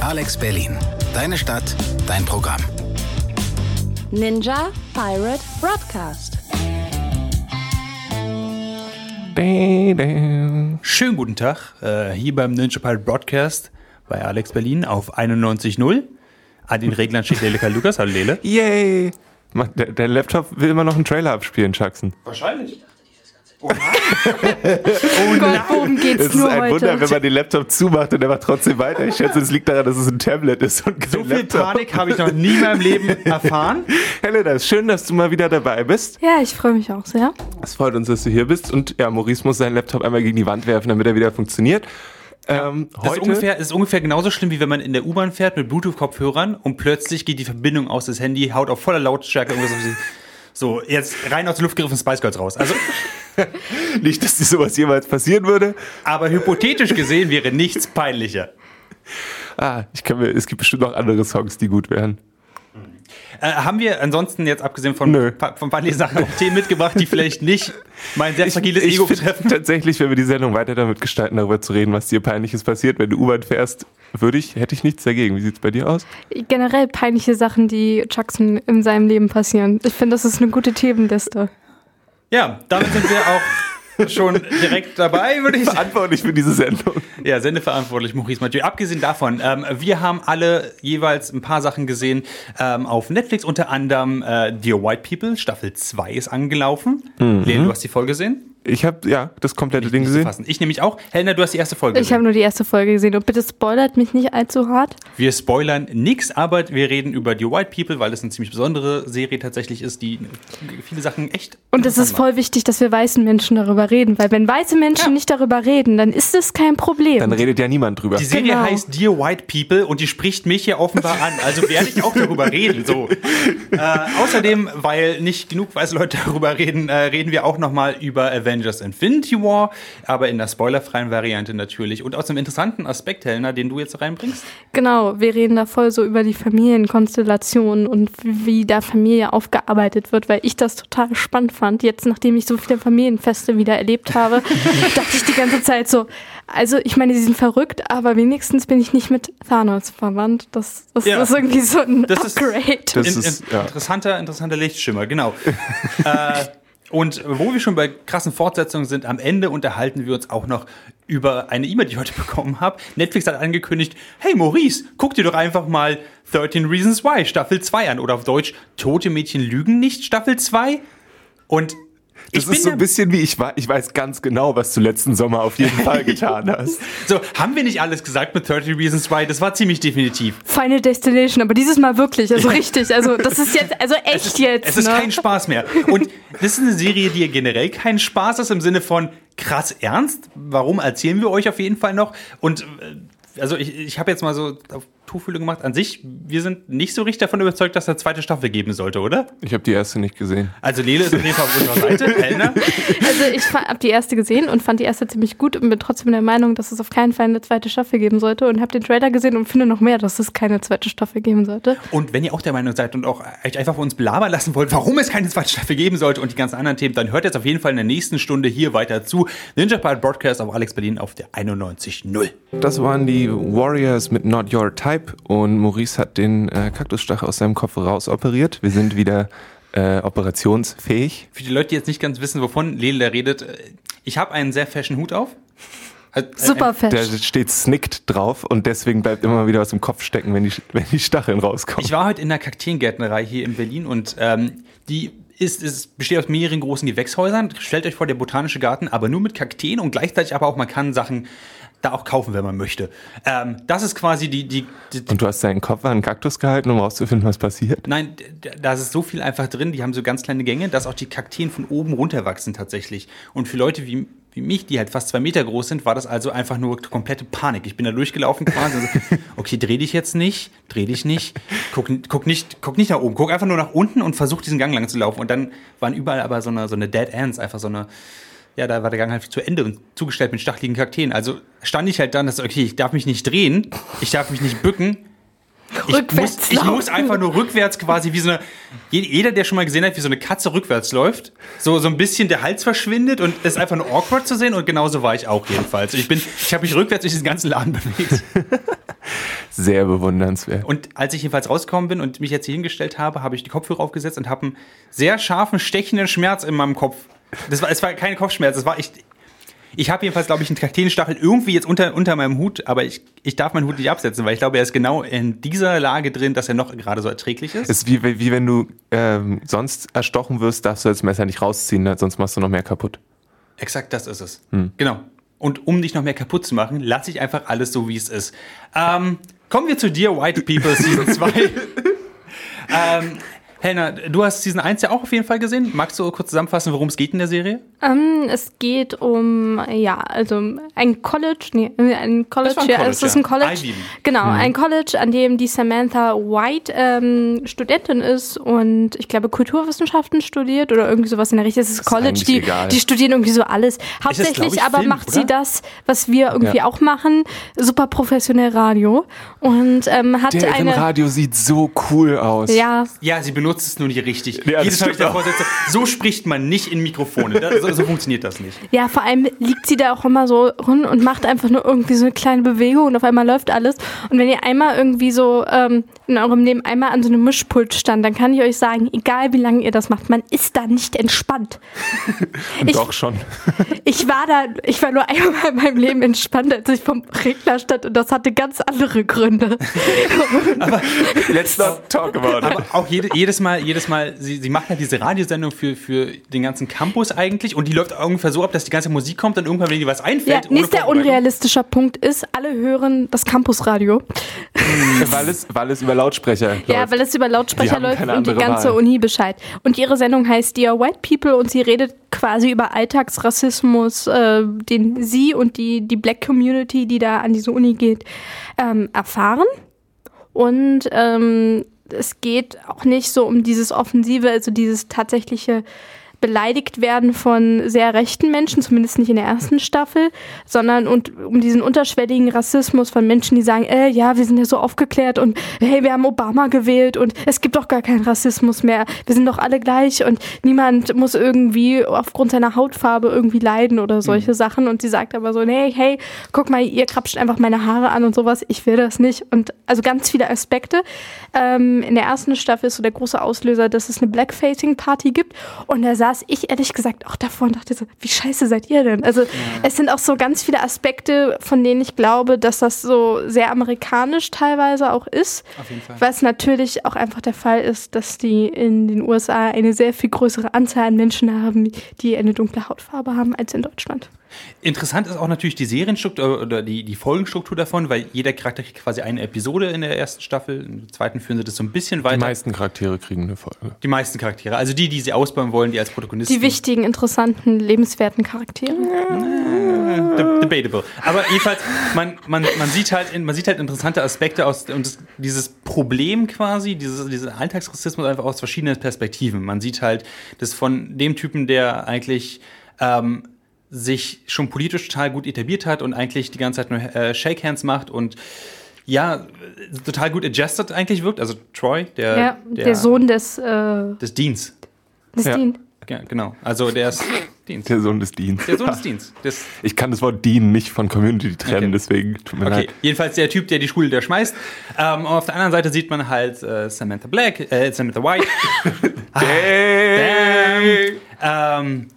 Alex Berlin. Deine Stadt, dein Programm. Ninja Pirate Broadcast. Schönen guten Tag, äh, hier beim Ninja Pirate Broadcast bei Alex Berlin auf 91.0 An den Reglern steht Lele Karl Lukas. Hallo Lele. Yay! Der, der Laptop will immer noch einen Trailer abspielen, Jackson. Wahrscheinlich. Oh Gott, worum geht's Es ist nur ein heute? Wunder, wenn man den Laptop zumacht und der macht trotzdem weiter. Ich schätze, es liegt daran, dass es ein Tablet ist und kein So viel Laptop. Panik habe ich noch nie in meinem Leben erfahren. Helena, ist schön, dass du mal wieder dabei bist. ja, ich freue mich auch sehr. Es freut uns, dass du hier bist. Und ja, Maurice muss seinen Laptop einmal gegen die Wand werfen, damit er wieder funktioniert. Ähm, Das ist heute, ungefähr, ist ungefähr genauso schlimm, wie wenn man in der U-Bahn fährt mit Bluetooth-Kopfhörern und plötzlich geht die Verbindung aus das Handy, haut auf voller Lautstärke irgendwas auf die- So, jetzt rein aus der Luft gegriffen Spice Girls raus. Also, nicht, dass dir sowas jemals passieren würde. aber hypothetisch gesehen wäre nichts peinlicher. Ah, ich kann mir, es gibt bestimmt noch andere Songs, die gut wären. Äh, haben wir ansonsten jetzt abgesehen von, Nö. pa von peinlichen Sachen auch Themen mitgebracht, die vielleicht nicht mein sehr fragiles Ego find betreffen? Tatsächlich, wenn wir die Sendung weiter damit gestalten, darüber zu reden, was dir peinliches passiert, wenn du U-Bahn fährst, würde ich, hätte ich nichts dagegen. Wie sieht's bei dir aus? Generell peinliche Sachen, die Jackson in seinem Leben passieren. Ich finde, das ist eine gute Themenliste. Ja, damit sind wir auch schon direkt dabei, würde ich sagen. Verantwortlich für diese Sendung. Ja, sendeverantwortlich, Maurice Mathieu. Abgesehen davon, ähm, wir haben alle jeweils ein paar Sachen gesehen ähm, auf Netflix, unter anderem äh, Dear White People, Staffel 2 ist angelaufen. Mhm. Lene, du hast die Folge gesehen? Ich habe ja das komplette Ding Nicht gesehen. fassen. Ich nämlich auch. Helena, du hast die erste Folge Ich habe gesehen. nur die erste Folge gesehen und bitte spoilert mich nicht allzu hart. Wir spoilern nix, aber wir reden über Dear White People, weil es eine ziemlich besondere Serie tatsächlich ist, die viele Sachen echt. Und es ist voll wichtig, dass wir weißen Menschen darüber reden, weil wenn weiße Menschen Ja. nicht darüber reden, dann ist es kein Problem. Dann redet ja niemand drüber. Die Serie Genau. heißt Dear White People und die spricht mich hier offenbar an. Also werde ich auch darüber reden. So. Äh, außerdem, weil nicht genug weiße Leute darüber reden, äh, reden wir auch nochmal über Avengers Infinity War, aber in der spoilerfreien Variante natürlich. Und aus einem interessanten Aspekt, Helena, den du jetzt reinbringst. Genau, wir reden da voll so über die Familienkonstellationen und wie da Familie aufgearbeitet wird, weil ich das total spannend fand. Jetzt, nachdem ich so viele Familienfeste wieder erlebt habe, dachte ich die ganze Zeit so, also ich meine, sie sind verrückt, aber wenigstens bin ich nicht mit Thanos verwandt. Das, das Ja. ist irgendwie so ein Das ist- Upgrade. Das In, ist, in, ja. interessanter, interessanter Lichtschimmer, genau. äh, und wo wir schon bei krassen Fortsetzungen sind, am Ende unterhalten wir uns auch noch über eine E-Mail, die ich heute bekommen habe. Netflix hat angekündigt, hey Maurice, guck dir doch einfach mal 13 Reasons Why Staffel 2 an. Oder auf Deutsch, Tote Mädchen lügen nicht Staffel 2. Und Das ich ist so ein bisschen wie ich, ich weiß ganz genau, was du letzten Sommer auf jeden Fall getan hast. so, haben wir nicht alles gesagt mit 13 Reasons Why? Das war ziemlich definitiv. Final Destination, aber dieses Mal wirklich, also richtig. Also das ist jetzt, also echt jetzt. Es ist ne? kein Spaß mehr. Und das ist eine Serie, die generell kein Spaß ist im Sinne von krass ernst. Warum erzählen wir euch auf jeden Fall noch? Und äh, also ich, ich habe jetzt mal so auf Tuchfühle gemacht. An sich, wir sind nicht so richtig davon überzeugt, dass es eine zweite Staffel geben sollte, oder? Ich habe die erste nicht gesehen. Also Lele ist auf jeden Fall auf unserer Seite. Helena? Also ich habe die erste gesehen und fand die erste ziemlich gut und bin trotzdem der Meinung, dass es auf keinen Fall eine zweite Staffel geben sollte und habe den Trailer gesehen und finde noch mehr, dass es keine zweite Staffel geben sollte. Und wenn ihr auch der Meinung seid und auch euch einfach von uns belabern lassen wollt, warum es keine zweite Staffel geben sollte und die ganzen anderen Themen, dann hört jetzt auf jeden Fall in der nächsten Stunde hier weiter zu. Ninja Pirate Broadcast auf Alex Berlin auf der 91.0. Das waren die Warriors mit Not Your Type und Maurice hat den äh, Kaktusstachel aus seinem Kopf rausoperiert. Wir sind wieder äh, operationsfähig. Für die Leute, die jetzt nicht ganz wissen, wovon Lele da redet, äh, ich habe einen sehr fashion Hut auf. Äh, Super äh, Da fest. steht Snicked drauf und deswegen bleibt immer wieder aus dem Kopf stecken, wenn die, wenn die Stacheln rauskommen. Ich war heute in der Kakteengärtnerei hier in Berlin und ähm, die ist, ist, besteht aus mehreren großen Gewächshäusern. Stellt euch vor, der botanische Garten, aber nur mit Kakteen und gleichzeitig aber auch, man kann Sachen da auch kaufen, wenn man möchte. Ähm, das ist quasi die, die, die und du hast deinen Kopf an einen Kaktus gehalten, um rauszufinden, was passiert? Nein, da ist so viel einfach drin, die haben so ganz kleine Gänge, dass auch die Kakteen von oben runter wachsen tatsächlich. Und für Leute wie, wie mich, die halt fast zwei Meter groß sind, war das also einfach nur komplette Panik. Ich bin da durchgelaufen quasi. okay, dreh dich jetzt nicht, dreh dich nicht, guck, guck nicht, guck nicht nach oben, guck einfach nur nach unten und versuch diesen Gang lang zu laufen. Und dann waren überall aber so eine, so eine Dead Ends, einfach so eine, ja, da war der Gang halt zu Ende und zugestellt mit stacheligen Kakteen. Also stand ich halt dann, dass, okay, ich darf mich nicht drehen, ich darf mich nicht bücken, Ich Rückwärts muss, ich muss einfach nur rückwärts quasi wie so eine. je- Jeder, der schon mal gesehen hat, wie so eine Katze rückwärts läuft, so, so ein bisschen der Hals verschwindet und es ist einfach nur awkward zu sehen und genauso war ich auch jedenfalls. Ich bin, ich habe mich rückwärts durch diesen ganzen Laden bewegt. sehr bewundernswert. Und als ich jedenfalls rausgekommen bin und mich jetzt hier hingestellt habe, habe ich die Kopfhörer aufgesetzt und habe einen sehr scharfen, stechenden Schmerz in meinem Kopf. Das war, es war kein Kopfschmerz, es war echt. Ich habe jedenfalls, glaube ich, einen Kakteenstachel irgendwie jetzt unter, unter meinem Hut, aber ich, ich darf meinen Hut nicht absetzen, weil ich glaube, er ist genau in dieser Lage drin, dass er noch gerade so erträglich ist. Es ist wie, wie wenn du ähm, sonst erstochen wirst, darfst du das Messer nicht rausziehen, ne? sonst machst du noch mehr kaputt. Exakt das ist es. Genau. Und um dich noch mehr kaputt zu machen, lasse ich einfach alles so, wie es ist. Ähm, kommen wir zu dir, White People Season 2. ähm, Helena, du hast Season 1 ja auch auf jeden Fall gesehen. Magst du kurz zusammenfassen, worum es geht in der Serie? Ähm, es geht um, ja, also ein College, nee, ein College, ein ja, College, es ist ja. ein College. Ivy League. Genau, ein College, an dem die Samantha White ähm, Studentin ist und ich glaube Kulturwissenschaften studiert oder irgendwie sowas in der Richtung. Es ist College, eigentlich die, egal. die studieren irgendwie so alles. Hauptsächlich ich, aber Film, macht sie oder? das, was wir irgendwie Ja. auch machen, super professionell Radio und ähm, hat Der im eine, Radio sieht so cool aus. ja, Ja, sie benutzt es nur nicht richtig. Ja, Jedes Mal, ich davor sitze, so spricht man nicht in Mikrofone. Das, so, so funktioniert das nicht. Ja, vor allem liegt sie da auch immer so rum und macht einfach nur irgendwie so eine kleine Bewegung und auf einmal läuft alles. Und wenn ihr einmal irgendwie so ähm, in eurem Leben einmal an so einem Mischpult stand, dann kann ich euch sagen, egal wie lange ihr das macht, man ist da nicht entspannt. ich, Doch schon. ich war da, ich war nur einmal in meinem Leben entspannt, als ich vom Regler stand und das hatte ganz andere Gründe. Let's not talk about it. Aber auch jede, jedes Mal, jedes Mal, sie, sie macht halt diese Radiosendung für, für den ganzen Campus eigentlich und die läuft ungefähr so ab, dass die ganze Musik kommt und irgendwann, wenn dir was Ja, einfällt, ohne nächster unrealistischer Punkt ist, alle hören das Campusradio. weil, es, weil es über Lautsprecher Ja, läuft. weil es über Lautsprecher läuft und die ganze Wahl. Uni Bescheid. Und ihre Sendung heißt Dear White People und sie redet quasi über Alltagsrassismus, äh, den sie und die, die Black Community, die da an diese Uni geht, ähm, erfahren. Und ähm, es geht auch nicht so um dieses Offensive, also dieses tatsächliche beleidigt werden von sehr rechten Menschen, zumindest nicht in der ersten Staffel, sondern und um diesen unterschwelligen Rassismus von Menschen, die sagen, äh, ja, wir sind ja so aufgeklärt und hey, wir haben Obama gewählt und es gibt doch gar keinen Rassismus mehr. Wir sind doch alle gleich und niemand muss irgendwie aufgrund seiner Hautfarbe irgendwie leiden oder solche Sachen. Und sie sagt aber so, nee, hey, guck mal, ihr krapscht einfach meine Haare an und sowas. Ich will das nicht. Und also ganz viele Aspekte. Ähm, in der ersten Staffel ist so der große Auslöser, dass es eine Blackfacing-Party gibt. Und da saß ich ehrlich gesagt auch davor und dachte so, wie scheiße seid ihr denn? Also es sind auch so ganz viele Aspekte, von denen ich glaube, dass das so sehr amerikanisch teilweise auch ist. Auf jeden Fall. Was natürlich auch einfach der Fall ist, dass die in den USA eine sehr viel größere Anzahl an Menschen haben, die eine dunkle Hautfarbe haben als in Deutschland. Interessant ist auch natürlich die Serienstruktur oder die, die Folgenstruktur davon, weil jeder Charakter kriegt quasi eine Episode in der ersten Staffel. In der zweiten führen sie das so ein bisschen Die weiter. meisten Charaktere kriegen eine Folge. Die meisten Charaktere. Also die, die sie ausbauen wollen, die als Protagonisten. Die wichtigen, interessanten, lebenswerten Charaktere. De debatable. Aber jedenfalls, man, man, man, sieht halt, man sieht halt interessante Aspekte aus und das, dieses Problem quasi, dieses, dieser Alltagsrassismus einfach aus verschiedenen Perspektiven. Man sieht halt das von dem Typen, der eigentlich ähm, sich schon politisch total gut etabliert hat und eigentlich die ganze Zeit nur äh, Shake Hands macht und ja, total gut adjusted eigentlich wirkt. Also Troy, der, Ja, der, Sohn des, äh, des Dienst. des Ja. Dean. Ja, genau. Also der ist Dienst. Der Sohn des Deans. Der Sohn des Dienst. Des, Ich kann das Wort Dean nicht von Community trennen, Okay. deswegen tut mir Okay, leid. jedenfalls der Typ, der die Schule da schmeißt. Ähm, auf der anderen Seite sieht man halt äh, Samantha Black, äh, Samantha White, ähm,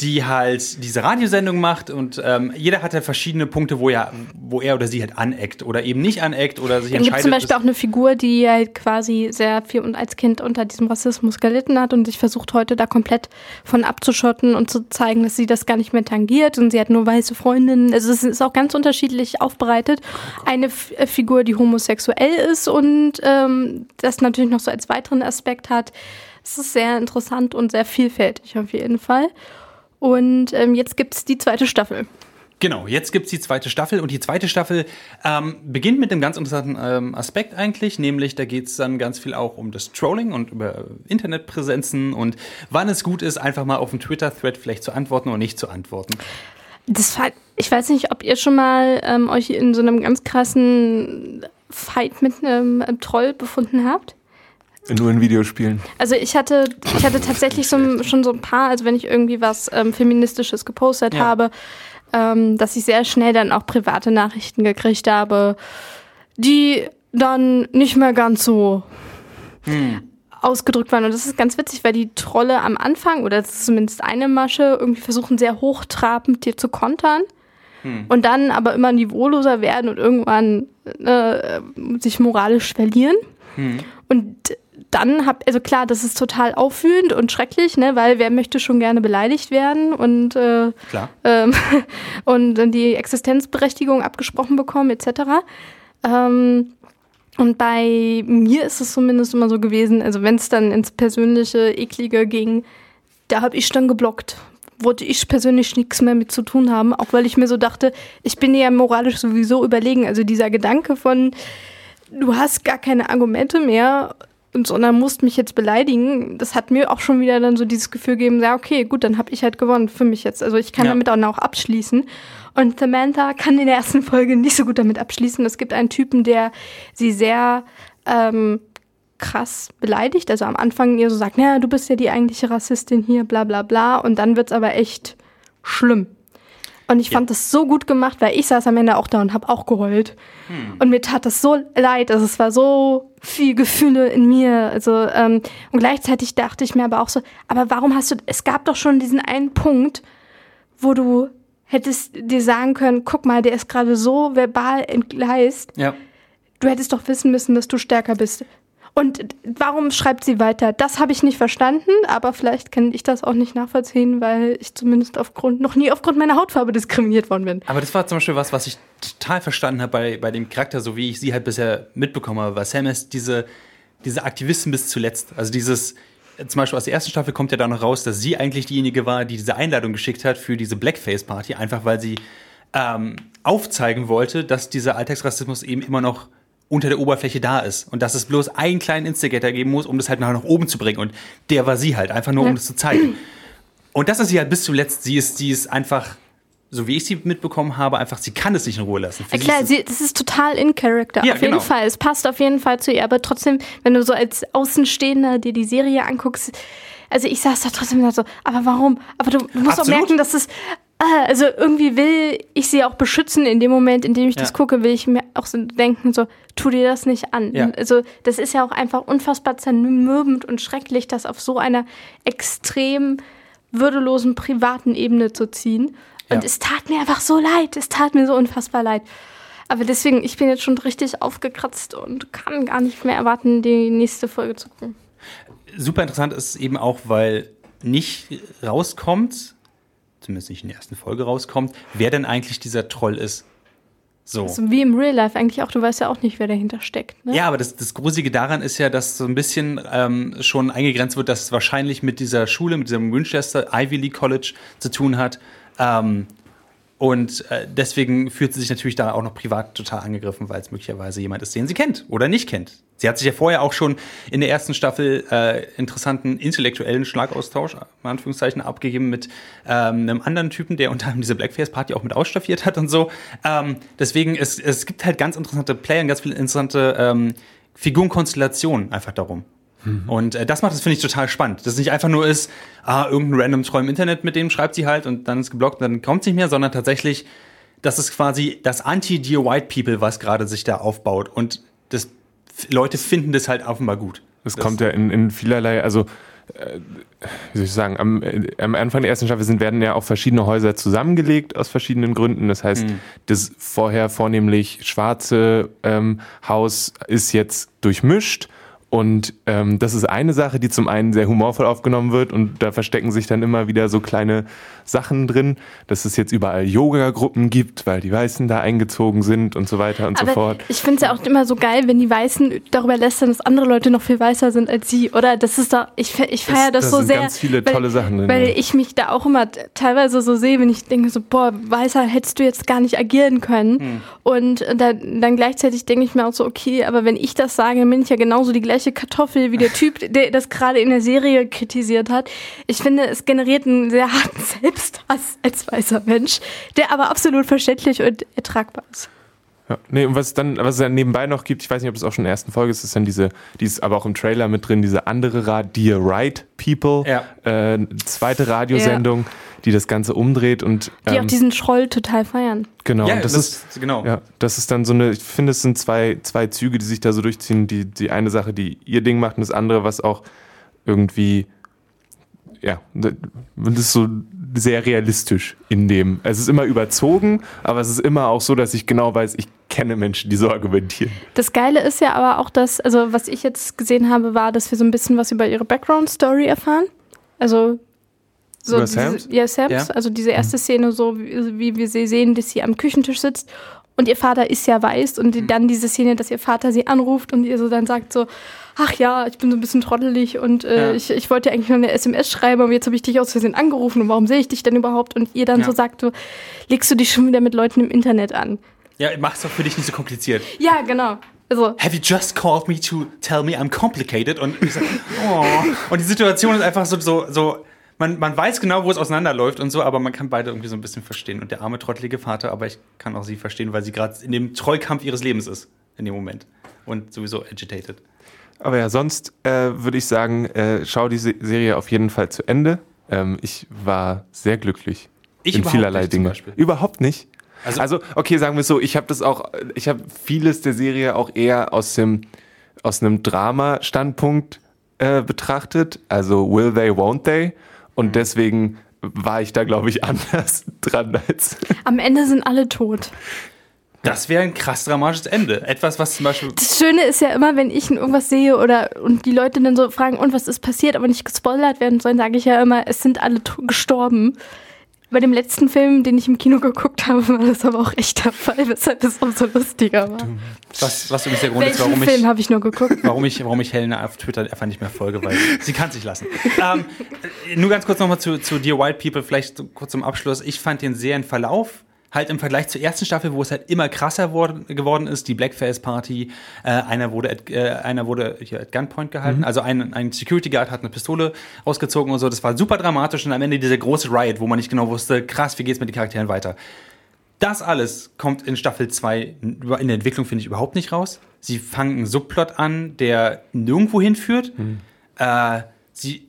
die halt diese Radiosendung macht und ähm, jeder hat halt verschiedene Punkte, wo er, wo er oder sie halt aneckt oder eben nicht aneckt oder sich Dann gibt entscheidet. es zum Beispiel auch eine Figur, die halt quasi sehr viel und als Kind unter diesem Rassismus gelitten hat und sich versucht heute da komplett von abzuschotten und zu zeigen, dass sie das gar nicht mehr tangiert und sie hat nur weiße Freundinnen. Also es ist auch ganz unterschiedlich aufbereitet. Eine F äh, Figur, die homosexuell ist und ähm, das natürlich noch so als weiteren Aspekt hat. Es ist sehr interessant und sehr vielfältig auf jeden Fall. Und ähm, jetzt gibt es die zweite Staffel. Genau, jetzt gibt's die zweite Staffel und die zweite Staffel ähm, beginnt mit einem ganz interessanten ähm, Aspekt eigentlich, nämlich da geht's dann ganz viel auch um das Trolling und über äh, Internetpräsenzen und wann es gut ist, einfach mal auf einen Twitter-Thread vielleicht zu antworten oder nicht zu antworten. Das war, ich weiß nicht, ob ihr schon mal ähm, euch in so einem ganz krassen Fight mit einem ähm, Troll befunden habt. Nur in Videospielen. Also ich hatte, ich hatte tatsächlich so, schon so ein paar, also wenn ich irgendwie was ähm, Feministisches gepostet Ja. habe, ähm, dass ich sehr schnell dann auch private Nachrichten gekriegt habe, die dann nicht mehr ganz so ausgedrückt waren. Und das ist ganz witzig, weil die Trolle am Anfang, oder das ist zumindest eine Masche, irgendwie versuchen sehr hochtrabend dir zu kontern. Und dann aber immer niveauloser werden und irgendwann äh, sich moralisch verlieren. Und dann hab, also klar, das ist total aufwühlend und schrecklich, ne, weil wer möchte schon gerne beleidigt werden und, äh, Klar. ähm, und dann die Existenzberechtigung abgesprochen bekommen, etc. Ähm, und bei mir ist es zumindest immer so gewesen, also wenn es dann ins persönliche, eklige ging, da habe ich dann geblockt. Wollte ich persönlich nichts mehr mit zu tun haben, auch weil ich mir so dachte, ich bin ja moralisch sowieso überlegen. Also dieser Gedanke von, du hast gar keine Argumente mehr, und sondern musst mich jetzt beleidigen, das hat mir auch schon wieder dann so dieses Gefühl gegeben, ja, okay, gut, dann habe ich halt gewonnen für mich jetzt. Also ich kann Ja. damit auch noch abschließen. Und Samantha kann in der ersten Folge nicht so gut damit abschließen. Es gibt einen Typen, der sie sehr ähm, krass beleidigt. Also am Anfang ihr so sagt, naja, du bist ja die eigentliche Rassistin hier, bla bla bla. Und dann wird's aber echt schlimm. Und ich Ja. fand das so gut gemacht, weil ich saß am Ende auch da und habe auch geheult. Und mir tat das so leid. Also es war so viel Gefühle in mir. Also ähm, und gleichzeitig dachte ich mir aber auch so, aber warum hast du? Es gab doch schon diesen einen Punkt, wo du hättest dir sagen können, guck mal, der ist gerade so verbal entgleist. Ja. Du hättest doch wissen müssen, dass du stärker bist. Und warum schreibt sie weiter? Das habe ich nicht verstanden, aber vielleicht kann ich das auch nicht nachvollziehen, weil ich zumindest aufgrund, noch nie aufgrund meiner Hautfarbe diskriminiert worden bin. Aber das war zum Beispiel was, was ich total verstanden habe bei, bei dem Charakter, so wie ich sie halt bisher mitbekommen habe. Weil Sam ist diese, diese Aktivistin bis zuletzt. Also dieses, zum Beispiel aus der ersten Staffel kommt ja da noch raus, dass sie eigentlich diejenige war, die diese Einladung geschickt hat für diese Blackface-Party, einfach weil sie ähm, aufzeigen wollte, dass dieser Alltagsrassismus eben immer noch unter der Oberfläche da ist und dass es bloß einen kleinen Instigator geben muss, um das halt nach nach oben zu bringen. Und der war sie halt, einfach nur um Ja. das zu zeigen. Und das ist sie halt bis zuletzt. Sie ist, sie ist einfach, so wie ich sie mitbekommen habe, einfach, sie kann es nicht in Ruhe lassen. Für klar, sie, das ist total in Character. Ja, auf jeden genau. Fall. Es passt auf jeden Fall zu ihr. Aber trotzdem, wenn du so als Außenstehender dir die Serie anguckst, also ich saß da trotzdem da so, aber warum? Aber du, du musst auch Absolut. merken, dass es, also irgendwie will ich sie auch beschützen in dem Moment, in dem ich das Ja. gucke, will ich mir auch so denken, so, tu dir das nicht an. Ja. Also das ist ja auch einfach unfassbar zermürbend und schrecklich, das auf so einer extrem würdelosen privaten Ebene zu ziehen. Und Ja. es tat mir einfach so leid. Es tat mir so unfassbar leid. Aber deswegen, ich bin jetzt schon richtig aufgekratzt und kann gar nicht mehr erwarten, die nächste Folge zu gucken. super interessant ist eben auch, weil nicht rauskommt, zumindest nicht in der ersten Folge rauskommt, wer denn eigentlich dieser Troll ist. So. So wie im Real Life eigentlich auch. Du weißt ja auch nicht, wer dahinter steckt. Ne? Ja, aber das, das Gruselige daran ist ja, dass so ein bisschen ähm, schon eingegrenzt wird, dass es wahrscheinlich mit dieser Schule, mit diesem Winchester Ivy League College zu tun hat. Ähm, und äh, deswegen fühlt sie sich natürlich da auch noch privat total angegriffen, weil es möglicherweise jemand ist, den sie kennt oder nicht kennt. Sie hat sich ja vorher auch schon in der ersten Staffel äh, interessanten intellektuellen Schlagaustausch, in Anführungszeichen, abgegeben mit ähm, einem anderen Typen, der unter anderem diese Blackface-Party auch mit ausstaffiert hat und so. Ähm, deswegen, es, es gibt halt ganz interessante Player und ganz viele interessante ähm, Figurenkonstellationen einfach darum. Und äh, das macht es, finde ich, total spannend. Dass es nicht einfach nur ist, ah, irgendein random Troll im Internet, mit dem schreibt sie halt und dann ist geblockt und dann kommt es nicht mehr, sondern tatsächlich, das ist quasi das Anti-Dear White People, was gerade sich da aufbaut. Und das, Leute finden das halt offenbar gut. Es kommt ja in, in vielerlei, also äh, wie soll ich sagen, am, äh, am Anfang der ersten Staffel sind, werden ja auch verschiedene Häuser zusammengelegt aus verschiedenen Gründen. Das heißt, das vorher vornehmlich schwarze ähm, Haus ist jetzt durchmischt. Und ähm, das ist eine Sache, die zum einen sehr humorvoll aufgenommen wird und da verstecken sich dann immer wieder so kleine Sachen drin, dass es jetzt überall Yoga-Gruppen gibt, weil die Weißen da eingezogen sind und so weiter und so Aber fort. ich finde es ja auch immer so geil, wenn die Weißen darüber lästern, dass andere Leute noch viel weißer sind als sie, oder? Das ist doch, ich, ich feiere das, das so sind sehr. ganz viele weil, tolle Sachen drin, Weil ja. ich mich da auch immer teilweise so sehe, wenn ich denke so, boah, weißer hättest du jetzt gar nicht agieren können. Hm. Und dann, dann gleichzeitig denke ich mir auch so, okay, aber wenn ich das sage, dann bin ich ja genauso die gleiche Kartoffel wie der Typ, der das gerade in der Serie kritisiert hat. Ich finde, es generiert einen sehr harten Selbsthass als weißer Mensch, der aber absolut verständlich und ertragbar ist. Ja, nee, und was dann, was es dann nebenbei noch gibt, ich weiß nicht, ob es auch schon in der ersten Folge ist, ist dann diese, die ist aber auch im Trailer mit drin, diese andere Ra Dear Right People, Ja. äh, zweite Radiosendung, die das Ganze umdreht und Die ähm, auch diesen Schroll total feiern. genau, Ja, und das, das- ist genau. Ja, das ist dann so eine, ich finde, es sind zwei, zwei Züge, die sich da so durchziehen. Die, die eine Sache, die ihr Ding macht und das andere, was auch irgendwie, ja, das ist so sehr realistisch in dem. Es ist immer überzogen, aber es ist immer auch so, dass ich genau weiß, ich kenne Menschen, die so argumentieren. Das Geile ist ja aber auch, dass, also was ich jetzt gesehen habe, war, dass wir so ein bisschen was über ihre Background-Story erfahren. Also so diese, Sams? Ja, Sams. Ja. Also diese erste Szene, so wie, wie wir sie sehen, dass sie am Küchentisch sitzt und ihr Vater ist ja weiß und die, dann diese Szene, dass ihr Vater sie anruft und ihr so dann sagt so, ach ja, ich bin so ein bisschen trottelig und äh, Ja. ich, ich wollte eigentlich nur eine SMS schreiben, aber jetzt habe ich dich aus Versehen angerufen und warum sehe ich dich denn überhaupt? Und ihr dann Ja. so sagt so, legst du dich schon wieder mit Leuten im Internet an? Ja, mach's doch für dich nicht so kompliziert. Ja, genau. Also, Have you just called me to tell me I'm complicated? Und ich sag, oh. Und die Situation ist einfach so, so, so man, man weiß genau, wo es auseinanderläuft und so, aber man kann beide irgendwie so ein bisschen verstehen. Und der arme, trottelige Vater, aber ich kann auch sie verstehen, weil sie gerade in dem Trollkampf ihres Lebens ist, in dem Moment. Und sowieso agitated. Aber ja, sonst äh, würde ich sagen, äh, schau die Se Serie auf jeden Fall zu Ende. Ähm, ich war sehr glücklich Ich in vielerlei nicht Dinge. Überhaupt nicht. Also- Also, okay, sagen wir es so, ich habe das auch, ich habe vieles der Serie auch eher aus dem aus einem Drama-Standpunkt äh, betrachtet. Also will they, won't they? Und Mhm. deswegen war ich da, glaube ich, anders dran als. am Ende sind alle tot. Das wäre ein krass dramatisches Ende. Etwas, was zum Beispiel. Das Schöne ist ja immer, wenn ich irgendwas sehe oder und die Leute dann so fragen, und was ist passiert, aber nicht gespoilert werden sollen, sage ich ja immer, es sind alle to- gestorben. Bei dem letzten Film, den ich im Kino geguckt habe, war das aber auch echt der Fall, weshalb es umso lustiger war. Was, was übrigens der Grund ist, Welchen warum Film ich, habe ich nur geguckt? warum, ich, warum ich Helena auf Twitter einfach nicht mehr folge, weil sie kann sich lassen. ähm, äh, nur ganz kurz nochmal zu, zu Dear White People, vielleicht kurz zum Abschluss. Ich fand den sehr in Verlauf. Halt im Vergleich zur ersten Staffel, wo es halt immer krasser worden, geworden ist, die Blackface Party, äh, einer wurde at, äh, einer wurde hier at Gunpoint gehalten, also ein, ein Security Guard hat eine Pistole rausgezogen und so, das war super dramatisch und am Ende dieser große Riot, wo man nicht genau wusste, krass, wie geht's mit den Charakteren weiter. Das alles kommt in Staffel 2 in der Entwicklung, finde ich, überhaupt nicht raus. Sie fangen einen Subplot an, der nirgendwo hinführt. Äh, sie,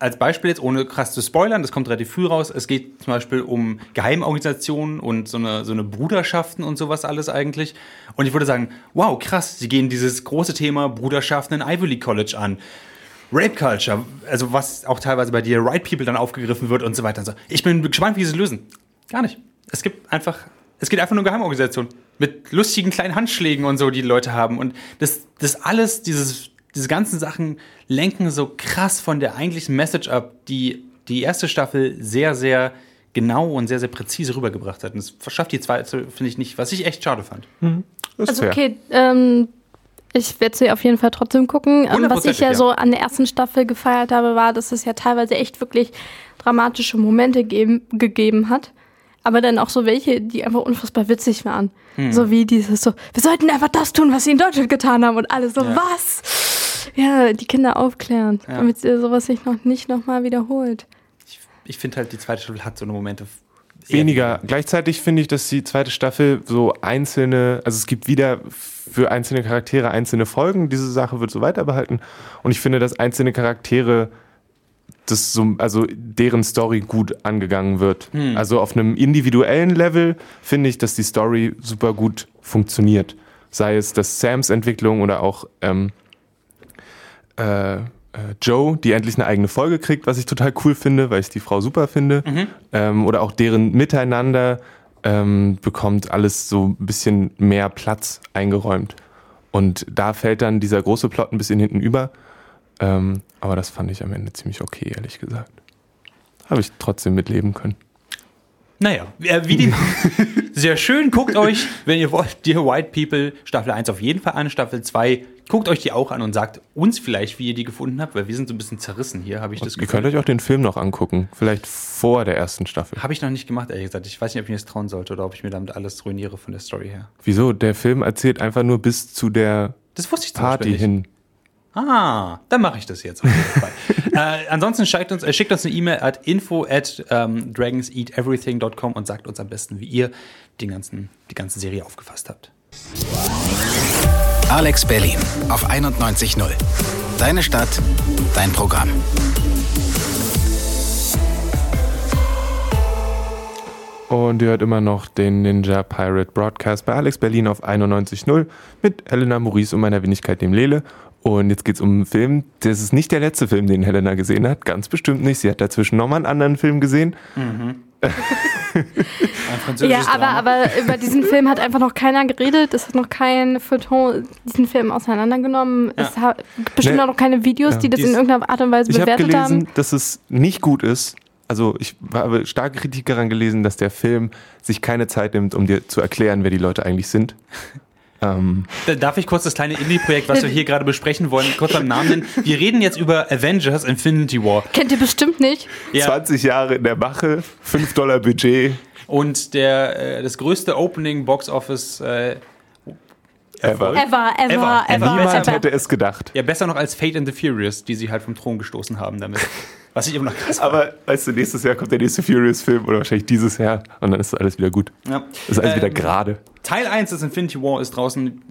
als Beispiel jetzt, ohne krass zu spoilern, das kommt relativ früh raus, es geht zum Beispiel um Geheimorganisationen und so eine, so eine Bruderschaften und sowas alles eigentlich. Und ich würde sagen, wow, krass, sie gehen dieses große Thema Bruderschaften in Ivy League College an. Rape Culture, also was auch teilweise bei dir Right People dann aufgegriffen wird und so weiter. Und so. Ich bin gespannt, wie sie es lösen. Gar nicht. Es gibt einfach, es geht einfach nur um Geheimorganisation mit lustigen kleinen Handschlägen und so, die die Leute haben. Und das, das alles, dieses, diese ganzen Sachen lenken so krass von der eigentlichen Message ab, die die erste Staffel sehr, sehr genau und sehr, sehr präzise rübergebracht hat. Und das verschafft die zweite, finde ich nicht, was ich echt schade fand. Ist Also fair. okay, ähm, ich werde sie auf jeden Fall trotzdem gucken. Ähm, was ich ja, ja. so an der ersten Staffel gefeiert habe, war, dass es ja teilweise echt wirklich dramatische Momente geben, gegeben hat. Aber dann auch so welche, die einfach unfassbar witzig waren. Hm. So wie dieses so, wir sollten einfach das tun, was sie in Deutschland getan haben. Und alle so, Ja. was? Ja, die Kinder aufklären, Ja. damit sowas sich noch nicht nochmal wiederholt. Ich, ich finde halt, die zweite Staffel hat so eine Momente. Weniger. Gleichzeitig finde ich, dass die zweite Staffel so einzelne, also es gibt wieder für einzelne Charaktere einzelne Folgen. Diese Sache wird so weiter behalten. Und ich finde, dass einzelne Charaktere, das so, also deren Story gut angegangen wird. Also auf einem individuellen Level finde ich, dass die Story super gut funktioniert. Sei es das Sams Entwicklung oder auch ähm, äh, äh, Joe, die endlich eine eigene Folge kriegt, was ich total cool finde, weil ich die Frau super finde. Ähm, oder auch deren Miteinander ähm, bekommt alles so ein bisschen mehr Platz eingeräumt. Und da fällt dann dieser große Plot ein bisschen hinten über. Ähm, aber das fand ich am Ende ziemlich okay, ehrlich gesagt. Habe ich trotzdem mitleben können. Naja, äh, wie die, sehr schön. Guckt euch, wenn ihr wollt, Dear White People Staffel 1 auf jeden Fall an. Staffel 2, guckt euch die auch an und sagt uns vielleicht, wie ihr die gefunden habt, weil wir sind so ein bisschen zerrissen hier, habe ich das Ihr könnt euch auch den Film noch angucken. Vielleicht vor der ersten Staffel. Habe ich noch nicht gemacht, ehrlich gesagt. Ich weiß nicht, ob ich mir das trauen sollte oder ob ich mir damit alles ruiniere von der Story her. Wieso? Der Film erzählt einfach nur bis zu der Das wusste ich zum Party hin. Ah, dann mache ich das jetzt auf jeden Fall. äh, ansonsten schickt uns, äh, schickt uns eine E-Mail at info at ähm, dragonseateverything.com und sagt uns am besten, wie ihr den ganzen, die ganze Serie aufgefasst habt. Alex Berlin auf 91.0. Deine Stadt, dein Programm. Und ihr hört immer noch den Ninja Pirate Broadcast bei Alex Berlin auf 91.0 mit Helena Maurice und meiner Wenigkeit, dem Lele. Und jetzt geht es um einen Film. Das ist nicht der letzte Film, den Helena gesehen hat. Ganz bestimmt nicht. Sie hat dazwischen nochmal einen anderen Film gesehen. Ein Ja, aber, aber über diesen Film hat einfach noch keiner geredet. Es hat noch kein Feuilleton diesen Film auseinandergenommen. Es hat bestimmt Nee. auch noch keine Videos, Ja. die das Dies- in irgendeiner Art und Weise Ich habe bewertet gelesen, haben. dass es nicht gut ist. Also ich habe starke Kritik daran gelesen, dass der Film sich keine Zeit nimmt, um dir zu erklären, wer die Leute eigentlich sind. Ähm, Da- Darf ich kurz das kleine Indie-Projekt, was wir hier gerade besprechen wollen, kurz beim Namen nennen? Wir reden jetzt über Avengers Infinity War. Kennt ihr bestimmt nicht. Ja. 20 Jahre in der Mache, 5 Dollar Budget. Und der, äh, das größte Opening Box Office äh, Ever. Ever, ever, Ever. ever. Niemand ever. hätte es gedacht. ja besser noch als Fate and the Furious, die sie halt vom Thron gestoßen haben damit. Was ich immer noch krass Aber weißt du, nächstes Jahr kommt der nächste Furious-Film oder wahrscheinlich dieses Jahr und dann ist alles wieder gut. Ja. Ist alles wieder Ähm, gerade. Teil 1 des Infinity War ist draußen.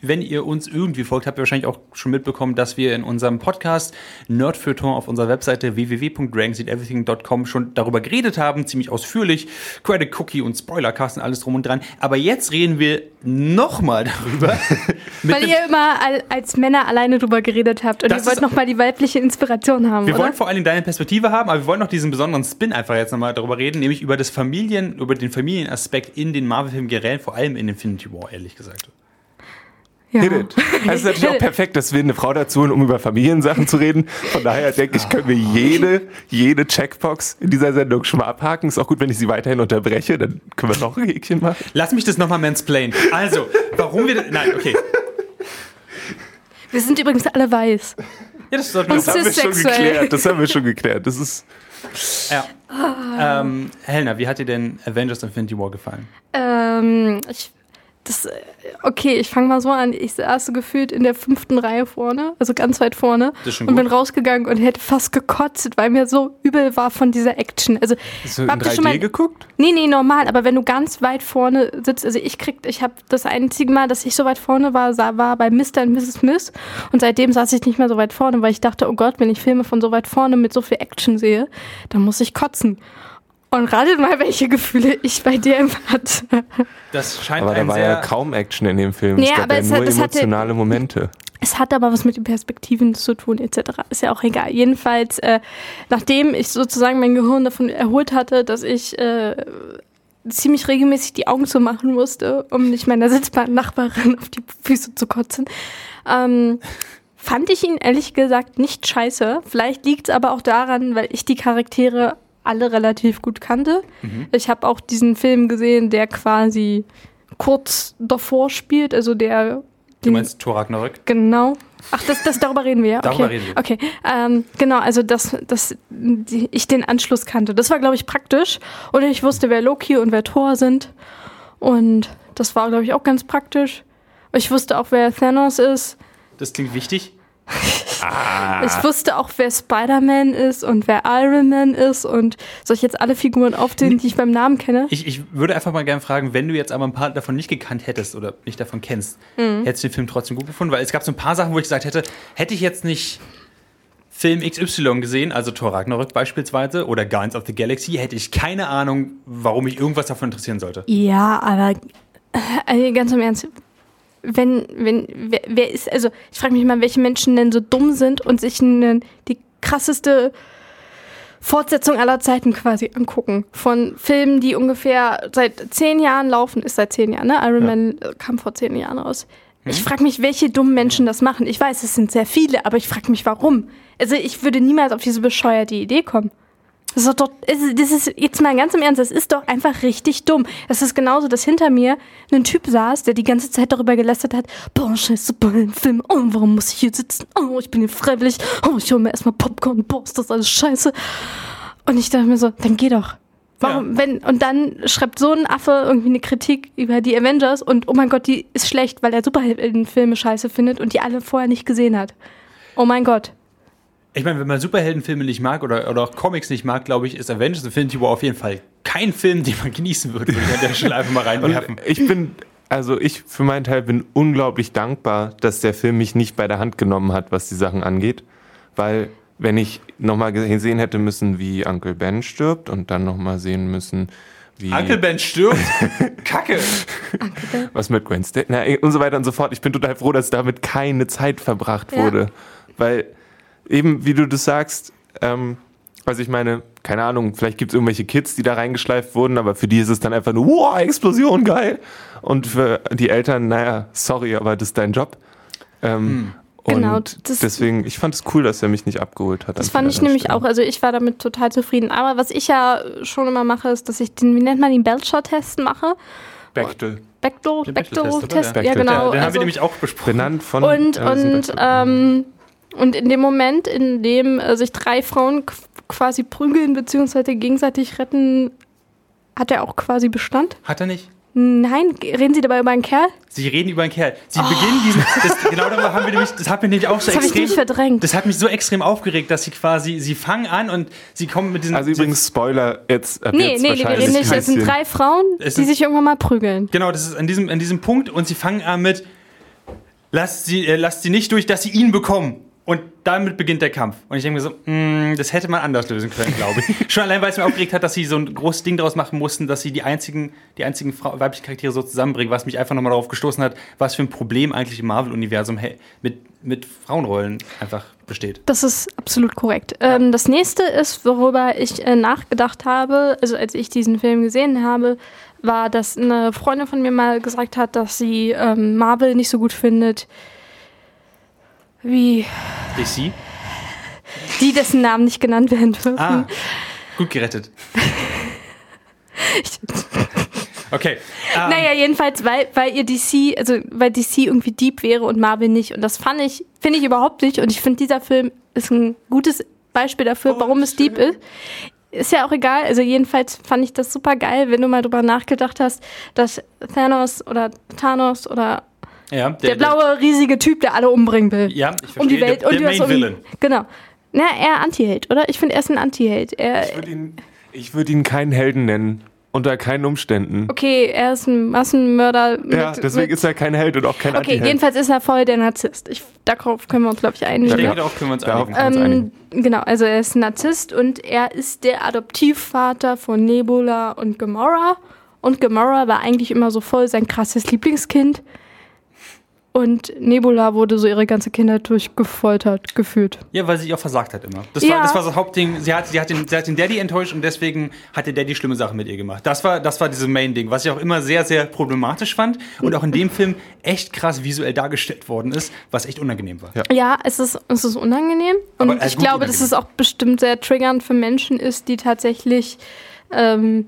Wenn ihr uns irgendwie folgt, habt ihr wahrscheinlich auch schon mitbekommen, dass wir in unserem Podcast Nerdfeuilleton auf unserer Webseite www.dragonseedeverything.com schon darüber geredet haben, ziemlich ausführlich. Credit Cookie und Spoilercast und alles drum und dran. Aber jetzt reden wir nochmal darüber. Weil ihr immer al- als Männer alleine drüber geredet habt und Das ihr wollt nochmal die weibliche Inspiration haben, wir oder? wollen vor allen Dingen deine Perspektive haben, aber wir wollen noch diesen besonderen Spin einfach jetzt nochmal darüber reden, nämlich über das Familien, über den Familienaspekt in den Marvel-Filmen generell, vor allem in Infinity War, ehrlich gesagt. Ja. Hit it. Also es ist natürlich auch perfekt, dass wir eine Frau dazu holen, um über Familiensachen zu reden. Von daher denke ich, können wir jede, jede Checkbox in dieser Sendung schon mal abhaken. Ist auch gut, wenn ich sie weiterhin unterbreche, dann können wir noch ein Häkchen machen. Lass mich das nochmal mansplainen. Also, warum wir. Nein, okay. Wir sind übrigens alle weiß. Ja, das sollten wir Das haben wir schon geklärt. Das haben wir schon geklärt. Das ist Ja. Ähm, Helena, wie hat dir denn Avengers Infinity War gefallen? Ähm, ich, das, äh, okay, ich fange mal so an. Ich saß so gefühlt in der fünften Reihe vorne, also ganz weit vorne. Und gut. bin rausgegangen und hätte fast gekotzt, weil mir so übel war von dieser Action. Also, Hast du in habt ihr 3D schon mal- geguckt? Nee, nee, normal, aber wenn du ganz weit vorne sitzt, also ich krieg, ich habe das einzige Mal, dass ich so weit vorne war, sah, war bei Mr. und Mrs. Smith und seitdem saß ich nicht mehr so weit vorne, weil ich dachte, oh Gott, wenn ich Filme von so weit vorne mit so viel Action sehe, dann muss ich kotzen. Und ratet mal, welche Gefühle ich bei dem hatte. Das scheint Aber da war sehr. ja kaum Action in dem Film. Nee, es gab aber ja es nur hat- es hatte- emotionale Momente. Es hat aber was mit den Perspektiven zu tun, etc. Ist ja auch egal. Jedenfalls, äh, nachdem ich sozusagen mein Gehirn davon erholt hatte, dass ich äh, ziemlich regelmäßig die Augen zu machen musste, um nicht meiner sitzbaren Nachbarin auf die Füße zu kotzen, ähm, fand ich ihn ehrlich gesagt nicht scheiße. Vielleicht liegt es aber auch daran, weil ich die Charaktere alle relativ gut kannte. Ich habe auch diesen Film gesehen, der quasi kurz davor spielt, also der Du meinst Thor Ragnarök? Genau. Ach, das, das darüber reden wir, ja? Okay. Darüber reden wir. Okay, ähm, genau, also dass, dass die, ich den Anschluss kannte. Das war, glaube ich, praktisch. Und ich wusste, wer Loki und wer Thor sind. Und das war, glaube ich, auch ganz praktisch. Ich wusste auch, wer Thanos ist. Das klingt wichtig. Ich wusste auch, wer Spider-Man ist und wer Iron Man ist. Und soll ich jetzt alle Figuren aufzählen, die ich beim Namen kenne? Ich, ich würde einfach mal gerne fragen, wenn du jetzt aber ein paar davon nicht gekannt hättest oder nicht davon kennst, Mhm. hättest du den Film trotzdem gut gefunden? Weil es gab so ein paar Sachen, wo ich gesagt hätte, hätte ich jetzt nicht Film XY gesehen, also Thor Ragnarök beispielsweise oder Guardians of the Galaxy, hätte ich keine Ahnung, warum mich irgendwas davon interessieren sollte. Ja, aber äh, ganz im Ernst, wenn, wenn, wer, wer ist, also ich frage mich mal, welche Menschen denn so dumm sind und sich ne, die krasseste Fortsetzung aller Zeiten quasi angucken. Von Filmen, die ungefähr seit zehn Jahren laufen, ist seit zehn Jahren, ne? Iron Man äh, kam vor zehn Jahren raus. Ich frage mich, welche dummen Menschen das machen. Ich weiß, es sind sehr viele, aber ich frage mich, warum. Also ich würde niemals auf diese bescheuerte Idee kommen. Das ist doch, das ist- jetzt mal ganz im Ernst, das ist doch einfach richtig dumm. Es ist genauso, dass hinter mir ein Typ saß, der die ganze Zeit darüber gelästert hat, boah, scheiße, boah, ein Film, oh, warum muss ich hier sitzen? Oh, ich bin hier freiwillig, oh, ich hole mir erstmal Popcorn, boah, ist das alles scheiße. Und ich dachte mir so, dann geh doch. Warum, Ja. wenn, und dann schreibt so ein Affe irgendwie eine Kritik über die Avengers und oh mein Gott, die ist schlecht, weil er Superheldenfilme scheiße findet und die alle vorher nicht gesehen hat. Oh mein Gott. Ich meine, wenn man Superheldenfilme nicht mag oder, oder auch Comics nicht mag, glaube ich, ist Avengers Infinity War auf jeden Fall kein Film, den man genießen würde. Würde ich an der Stelle einfach mal reinwerfen. Ich bin, also ich für meinen Teil bin unglaublich dankbar, dass der Film mich nicht bei der Hand genommen hat, was die Sachen angeht. Weil, wenn ich nochmal gesehen hätte müssen, wie Uncle Ben stirbt und dann nochmal sehen müssen, wie Uncle Ben stirbt. Kacke. was mit Gwen Stacy und so weiter und so fort. Ich bin total froh, dass damit keine Zeit verbracht Ja. wurde. Weil eben, wie du das sagst, ähm, also ich meine, keine Ahnung, vielleicht gibt es irgendwelche Kids, die da reingeschleift wurden, aber für die ist es dann einfach nur, wow, Explosion, geil. Und für die Eltern, naja, sorry, aber das ist dein Job. Ähm, Genau, Und das- deswegen, ich fand es cool, dass er mich nicht abgeholt hat. Das fand ich nämlich auch, also ich war damit total zufrieden. Aber was ich ja schon immer mache, ist, dass ich den, wie nennt man den Belcher-Test mache? Bechtel. Bechtel, Bechtel-Test, Bechtel-Test, ja oder? genau. Den haben wir also- nämlich auch besprochen. Benannt von. Und, und, Bechtel. ähm, und in dem Moment, in dem äh, sich drei Frauen qu- quasi prügeln bzw. gegenseitig retten, hat er auch quasi Bestand? Hat er nicht? Nein, reden Sie dabei über einen Kerl? Sie reden über einen Kerl. Sie beginnen diesen. Das, genau darüber haben wir nämlich. Das hat mich nämlich auch so Das habe ich extrem. nicht verdrängt. Das hat mich so extrem aufgeregt, dass sie quasi. Sie fangen an und sie kommen mit diesen. Also übrigens, Spoiler, jetzt ab Nee, jetzt nee, nee, wir reden nicht. Es sind drei Frauen, Es die sind- sich irgendwann mal prügeln. Genau, das ist an diesem, an diesem Punkt und sie fangen an mit, lasst sie, äh, lasst sie nicht durch, dass sie ihn bekommen. Und damit beginnt der Kampf. Und ich denke mir so, mh, das hätte man anders lösen können, glaube ich. Schon allein, weil es mir aufgeregt hat, dass sie so ein großes Ding daraus machen mussten, dass sie die einzigen, die einzigen Frau, weiblichen Charaktere so zusammenbringen, was mich einfach nochmal darauf gestoßen hat, was für ein Problem eigentlich im Marvel-Universum hey, mit, mit Frauenrollen einfach besteht. Das ist absolut korrekt. Ähm, das nächste ist, worüber ich äh, nachgedacht habe, also als ich diesen Film gesehen habe, war, dass eine Freundin von mir mal gesagt hat, dass sie ähm, Marvel nicht so gut findet, wie DC? die, dessen Namen nicht genannt werden dürfen. Ah, gut gerettet. Okay. ähm, Naja, jedenfalls, weil, weil ihr DC, also weil DC irgendwie Deep wäre und Marvel nicht. Und das fand ich, finde ich überhaupt nicht. Und ich finde, dieser Film ist ein gutes Beispiel dafür, warum es Deep ist. Ist ja auch egal. Also jedenfalls fand ich das super geil, wenn du mal drüber nachgedacht hast, dass Thanos oder Thanos oder ja, der, blaue riesige Typ, der alle umbringen will. Ja, ich verstehe. um die Welt der, und der Main um- Villain. Genau. Na, er Anti-Held, oder? Ich finde, er ist ein Anti-Held. Er, Ich würde ihn, ich würd ihn keinen Helden nennen. Unter keinen Umständen. okay, er ist ein Massenmörder. Ja, mit, deswegen mit, ist er kein Held und auch kein Okay, Anti-Held. jedenfalls ist er voll der Narzisst. Ich, darauf können wir uns, glaube ich, Ich einigen. denke, darauf können wir uns einigen. Ähm, einigen. genau, also er ist ein Narzisst und er ist der Adoptivvater von Nebula und Gamora. Und Gamora war eigentlich immer so voll sein krasses Lieblingskind. Und Nebula wurde so ihre ganze Kindheit durchgefoltert, gefühlt. Ja, weil sie sich auch versagt hat immer. Das, Ja. war, das war das Hauptding. Sie hat, sie, hat den, sie hat den Daddy enttäuscht und deswegen hat der Daddy schlimme Sachen mit ihr gemacht. Das war, das war dieses Main-Ding, was ich auch immer sehr, sehr problematisch fand und auch in dem Film echt krass visuell dargestellt worden ist, was echt unangenehm war. Ja. Ja, es ist, es ist unangenehm. Und Aber, ich glaube, dass es unangenehm. auch bestimmt sehr triggernd für Menschen ist, die tatsächlich ähm,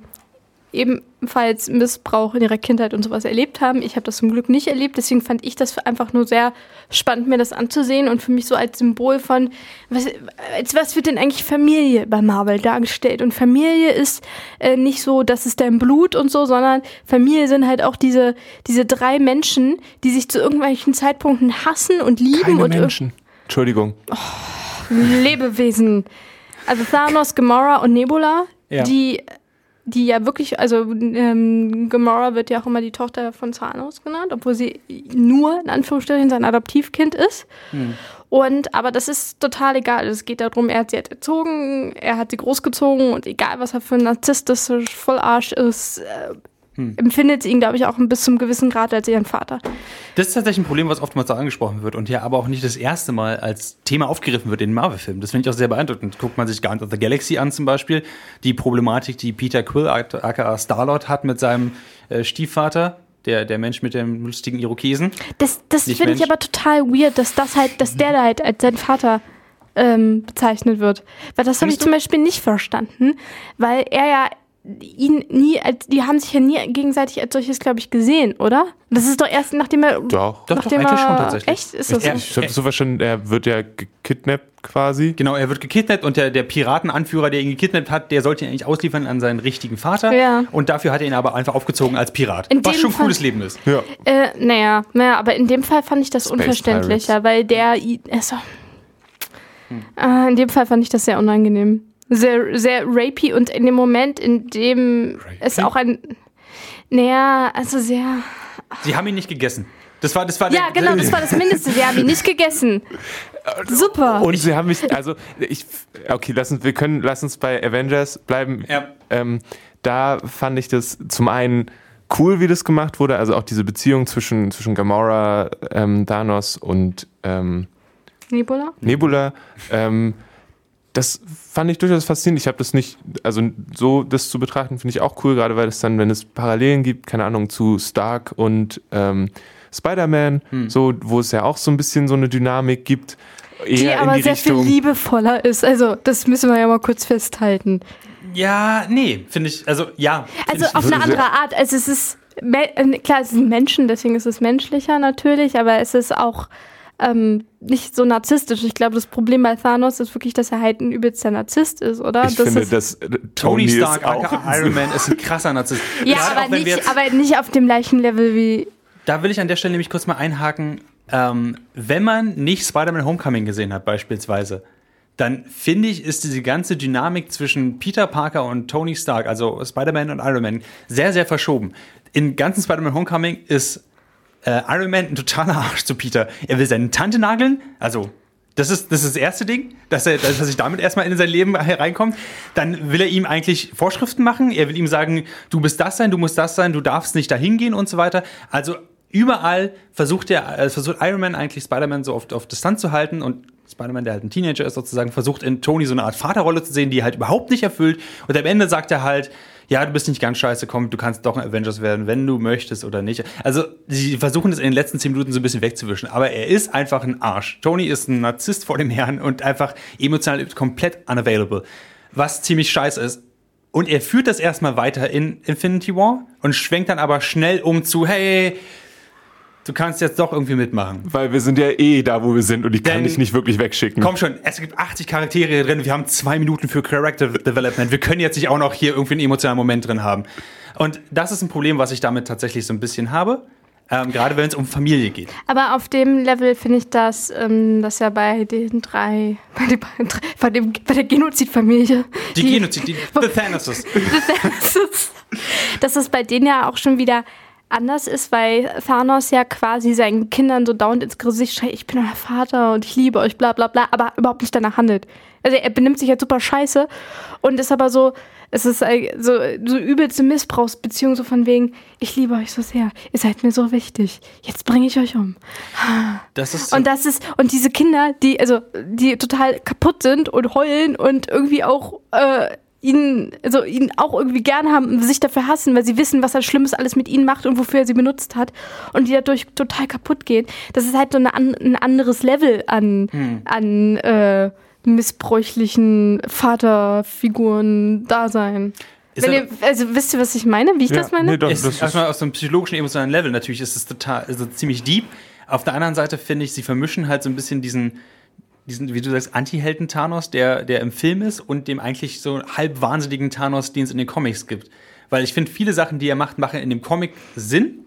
ebenfalls Missbrauch in ihrer Kindheit und sowas erlebt haben. Ich habe das zum Glück nicht erlebt, deswegen fand ich das einfach nur sehr spannend, mir das anzusehen und für mich so als Symbol von, was, als was wird denn eigentlich Familie bei Marvel dargestellt? Und Familie ist äh, nicht so, das ist dein Blut und so, sondern Familie sind halt auch diese, diese drei Menschen, die sich zu irgendwelchen Zeitpunkten hassen und lieben Keine und Menschen. Entschuldigung. Lebewesen. Also Thanos, Gamora und Nebula, Ja. die, die ja wirklich, also ähm, Gamora wird ja auch immer die Tochter von Thanos genannt, obwohl sie nur in Anführungsstrichen sein Adoptivkind ist. Und aber das ist total egal. Es geht darum, er hat sie halt erzogen, er hat sie großgezogen und egal was er für ein narzisstisch Vollarsch ist, äh, empfindet sie ihn, glaube ich, auch bis zum gewissen Grad als ihren Vater. Das ist tatsächlich ein Problem, was oftmals da angesprochen wird und ja aber auch nicht das erste Mal als Thema aufgegriffen wird in Marvel-Filmen. Das finde ich auch sehr beeindruckend. Guckt man sich Guardians of the Galaxy an zum Beispiel, die Problematik, die Peter Quill, aka Star-Lord, hat mit seinem äh, Stiefvater, der, der Mensch mit dem lustigen Irokesen. Das, das finde ich aber total weird, dass das halt, dass der da halt als sein Vater ähm, bezeichnet wird. Weil das habe ich zum Beispiel nicht verstanden, weil er ja ihn nie als, die haben sich ja nie gegenseitig als solches, glaube ich, gesehen, oder? Das ist doch erst nachdem er. Doch. Doch, doch, nachdem eigentlich er, schon tatsächlich. Echt? Ist das Er- so? Ich habe so verstanden, er wird ja gekidnappt quasi. Genau, er wird gekidnappt und der, der Piratenanführer, der ihn gekidnappt hat, der sollte ihn eigentlich ausliefern an seinen richtigen Vater. Ja. Und dafür hat er ihn aber einfach aufgezogen als Pirat. In was dem schon ein Fall- cooles Leben ist. Ja. Äh, naja, naja, aber in dem Fall fand ich das Space unverständlicher, weil der. Also, äh, in dem Fall fand ich das sehr unangenehm. Sehr, sehr rapey und in dem Moment, in dem es Rapey? auch ein. Naja, also sehr. Sie haben ihn nicht gegessen. Das war, das war Ja, der, genau, das war das Mindeste. Sie haben ihn nicht gegessen. Super. Und sie haben mich, also ich, okay, lass uns, wir können, lass uns bei Avengers bleiben. Ja. Ähm, da fand ich das zum einen cool, wie das gemacht wurde, also auch diese Beziehung zwischen, zwischen Gamora, ähm, Thanos und ähm, Nebula? Nebula. Ähm, das fand ich durchaus faszinierend. Ich habe das nicht, also so das zu betrachten, finde ich auch cool, gerade weil es dann, wenn es Parallelen gibt, keine Ahnung, zu Stark und ähm, Spider-Man, hm. so, wo es ja auch so ein bisschen so eine Dynamik gibt. die aber die sehr Richtung, viel liebevoller ist. Also, das müssen wir ja mal kurz festhalten. Ja, nee, finde ich, also ja. Also auf eine andere Art. Also es ist, äh, klar, es sind Menschen, deswegen ist es menschlicher natürlich, aber es ist auch ähm, nicht so narzisstisch. Ich glaube, das Problem bei Thanos ist wirklich, dass er halt ein übelster Narzisst ist, oder? Ich das finde, dass Tony, Tony Stark, auch Iron Man, ist ein krasser Narzisst. ja, aber nicht, aber nicht auf dem gleichen Level wie. Da will ich an der Stelle nämlich kurz mal einhaken. Ähm, wenn man nicht Spider-Man Homecoming gesehen hat, beispielsweise, dann finde ich, ist diese ganze Dynamik zwischen Peter Parker und Tony Stark, also Spider-Man und Iron Man, sehr, sehr verschoben. In ganzen Spider-Man Homecoming ist äh, Iron Man ein totaler Arsch zu Peter. Er will seine Tante nageln, also das ist, das ist das erste Ding, dass er, dass er sich damit erstmal in sein Leben hereinkommt. Dann will er ihm eigentlich Vorschriften machen. Er will ihm sagen, du bist das sein, du musst das sein, du darfst nicht dahin gehen und so weiter. Also überall versucht er, äh, versucht Iron Man eigentlich Spider-Man so auf, auf Distanz zu halten und Spider-Man, der halt ein Teenager ist, sozusagen, versucht in Tony so eine Art Vaterrolle zu sehen, die er halt überhaupt nicht erfüllt. Und am Ende sagt er halt, ja, du bist nicht ganz scheiße, komm, du kannst doch ein Avengers werden, wenn du möchtest oder nicht. Also, sie versuchen es in den letzten zehn Minuten so ein bisschen wegzuwischen, aber er ist einfach ein Arsch. Tony ist ein Narzisst vor dem Herrn und einfach emotional komplett unavailable. Was ziemlich scheiße ist. Und er führt das erstmal weiter in Infinity War und schwenkt dann aber schnell um zu, hey, du kannst jetzt doch irgendwie mitmachen. Weil wir sind ja eh da, wo wir sind und ich kann Denn, dich nicht wirklich wegschicken. Komm schon, es gibt 80 Charaktere drin, wir haben zwei Minuten für Character Development. Wir können jetzt nicht auch noch hier irgendwie einen emotionalen Moment drin haben. Und das ist ein Problem, was ich damit tatsächlich so ein bisschen habe. Ähm, gerade wenn es um Familie geht. Aber auf dem Level finde ich das, ähm, dass ja bei den drei, bei, den, bei, dem, bei der Genozidfamilie. Die, die Genozid, die, The Thanasis. The Thanasis. Dass es bei denen ja auch schon wieder anders ist, weil Thanos ja quasi seinen Kindern so dauernd ins Gesicht schreit, ich bin euer Vater und ich liebe euch, bla bla bla, aber überhaupt nicht danach handelt. Also er benimmt sich halt super scheiße und ist aber so, es ist so, so übelste Missbrauchsbeziehung, so von wegen, ich liebe euch so sehr, ihr seid mir so wichtig, jetzt bringe ich euch um. Das ist so und das ist, und diese Kinder, die, also, die total kaputt sind und heulen und irgendwie auch, äh, ihn, also ihn auch irgendwie gern haben, sich dafür hassen, weil sie wissen, was er Schlimmes alles mit ihnen macht und wofür er sie benutzt hat und die dadurch total kaputt gehen. Das ist halt so eine, ein anderes Level an, hm. an äh, missbräuchlichen Vaterfiguren-Dasein. Ihr, also wisst ihr, was ich meine? Wie ich ja, das meine? Nee, doch, ist das erstmal aus einem psychologischen, emotionalen Level. Natürlich ist es total, also ziemlich deep. Auf der anderen Seite finde ich, sie vermischen halt so ein bisschen diesen diesen, wie du sagst, Anti-Helden-Thanos, der, der im Film ist und dem eigentlich so halb wahnsinnigen Thanos, den es in den Comics gibt. Weil ich finde, viele Sachen, die er macht, machen in dem Comic Sinn.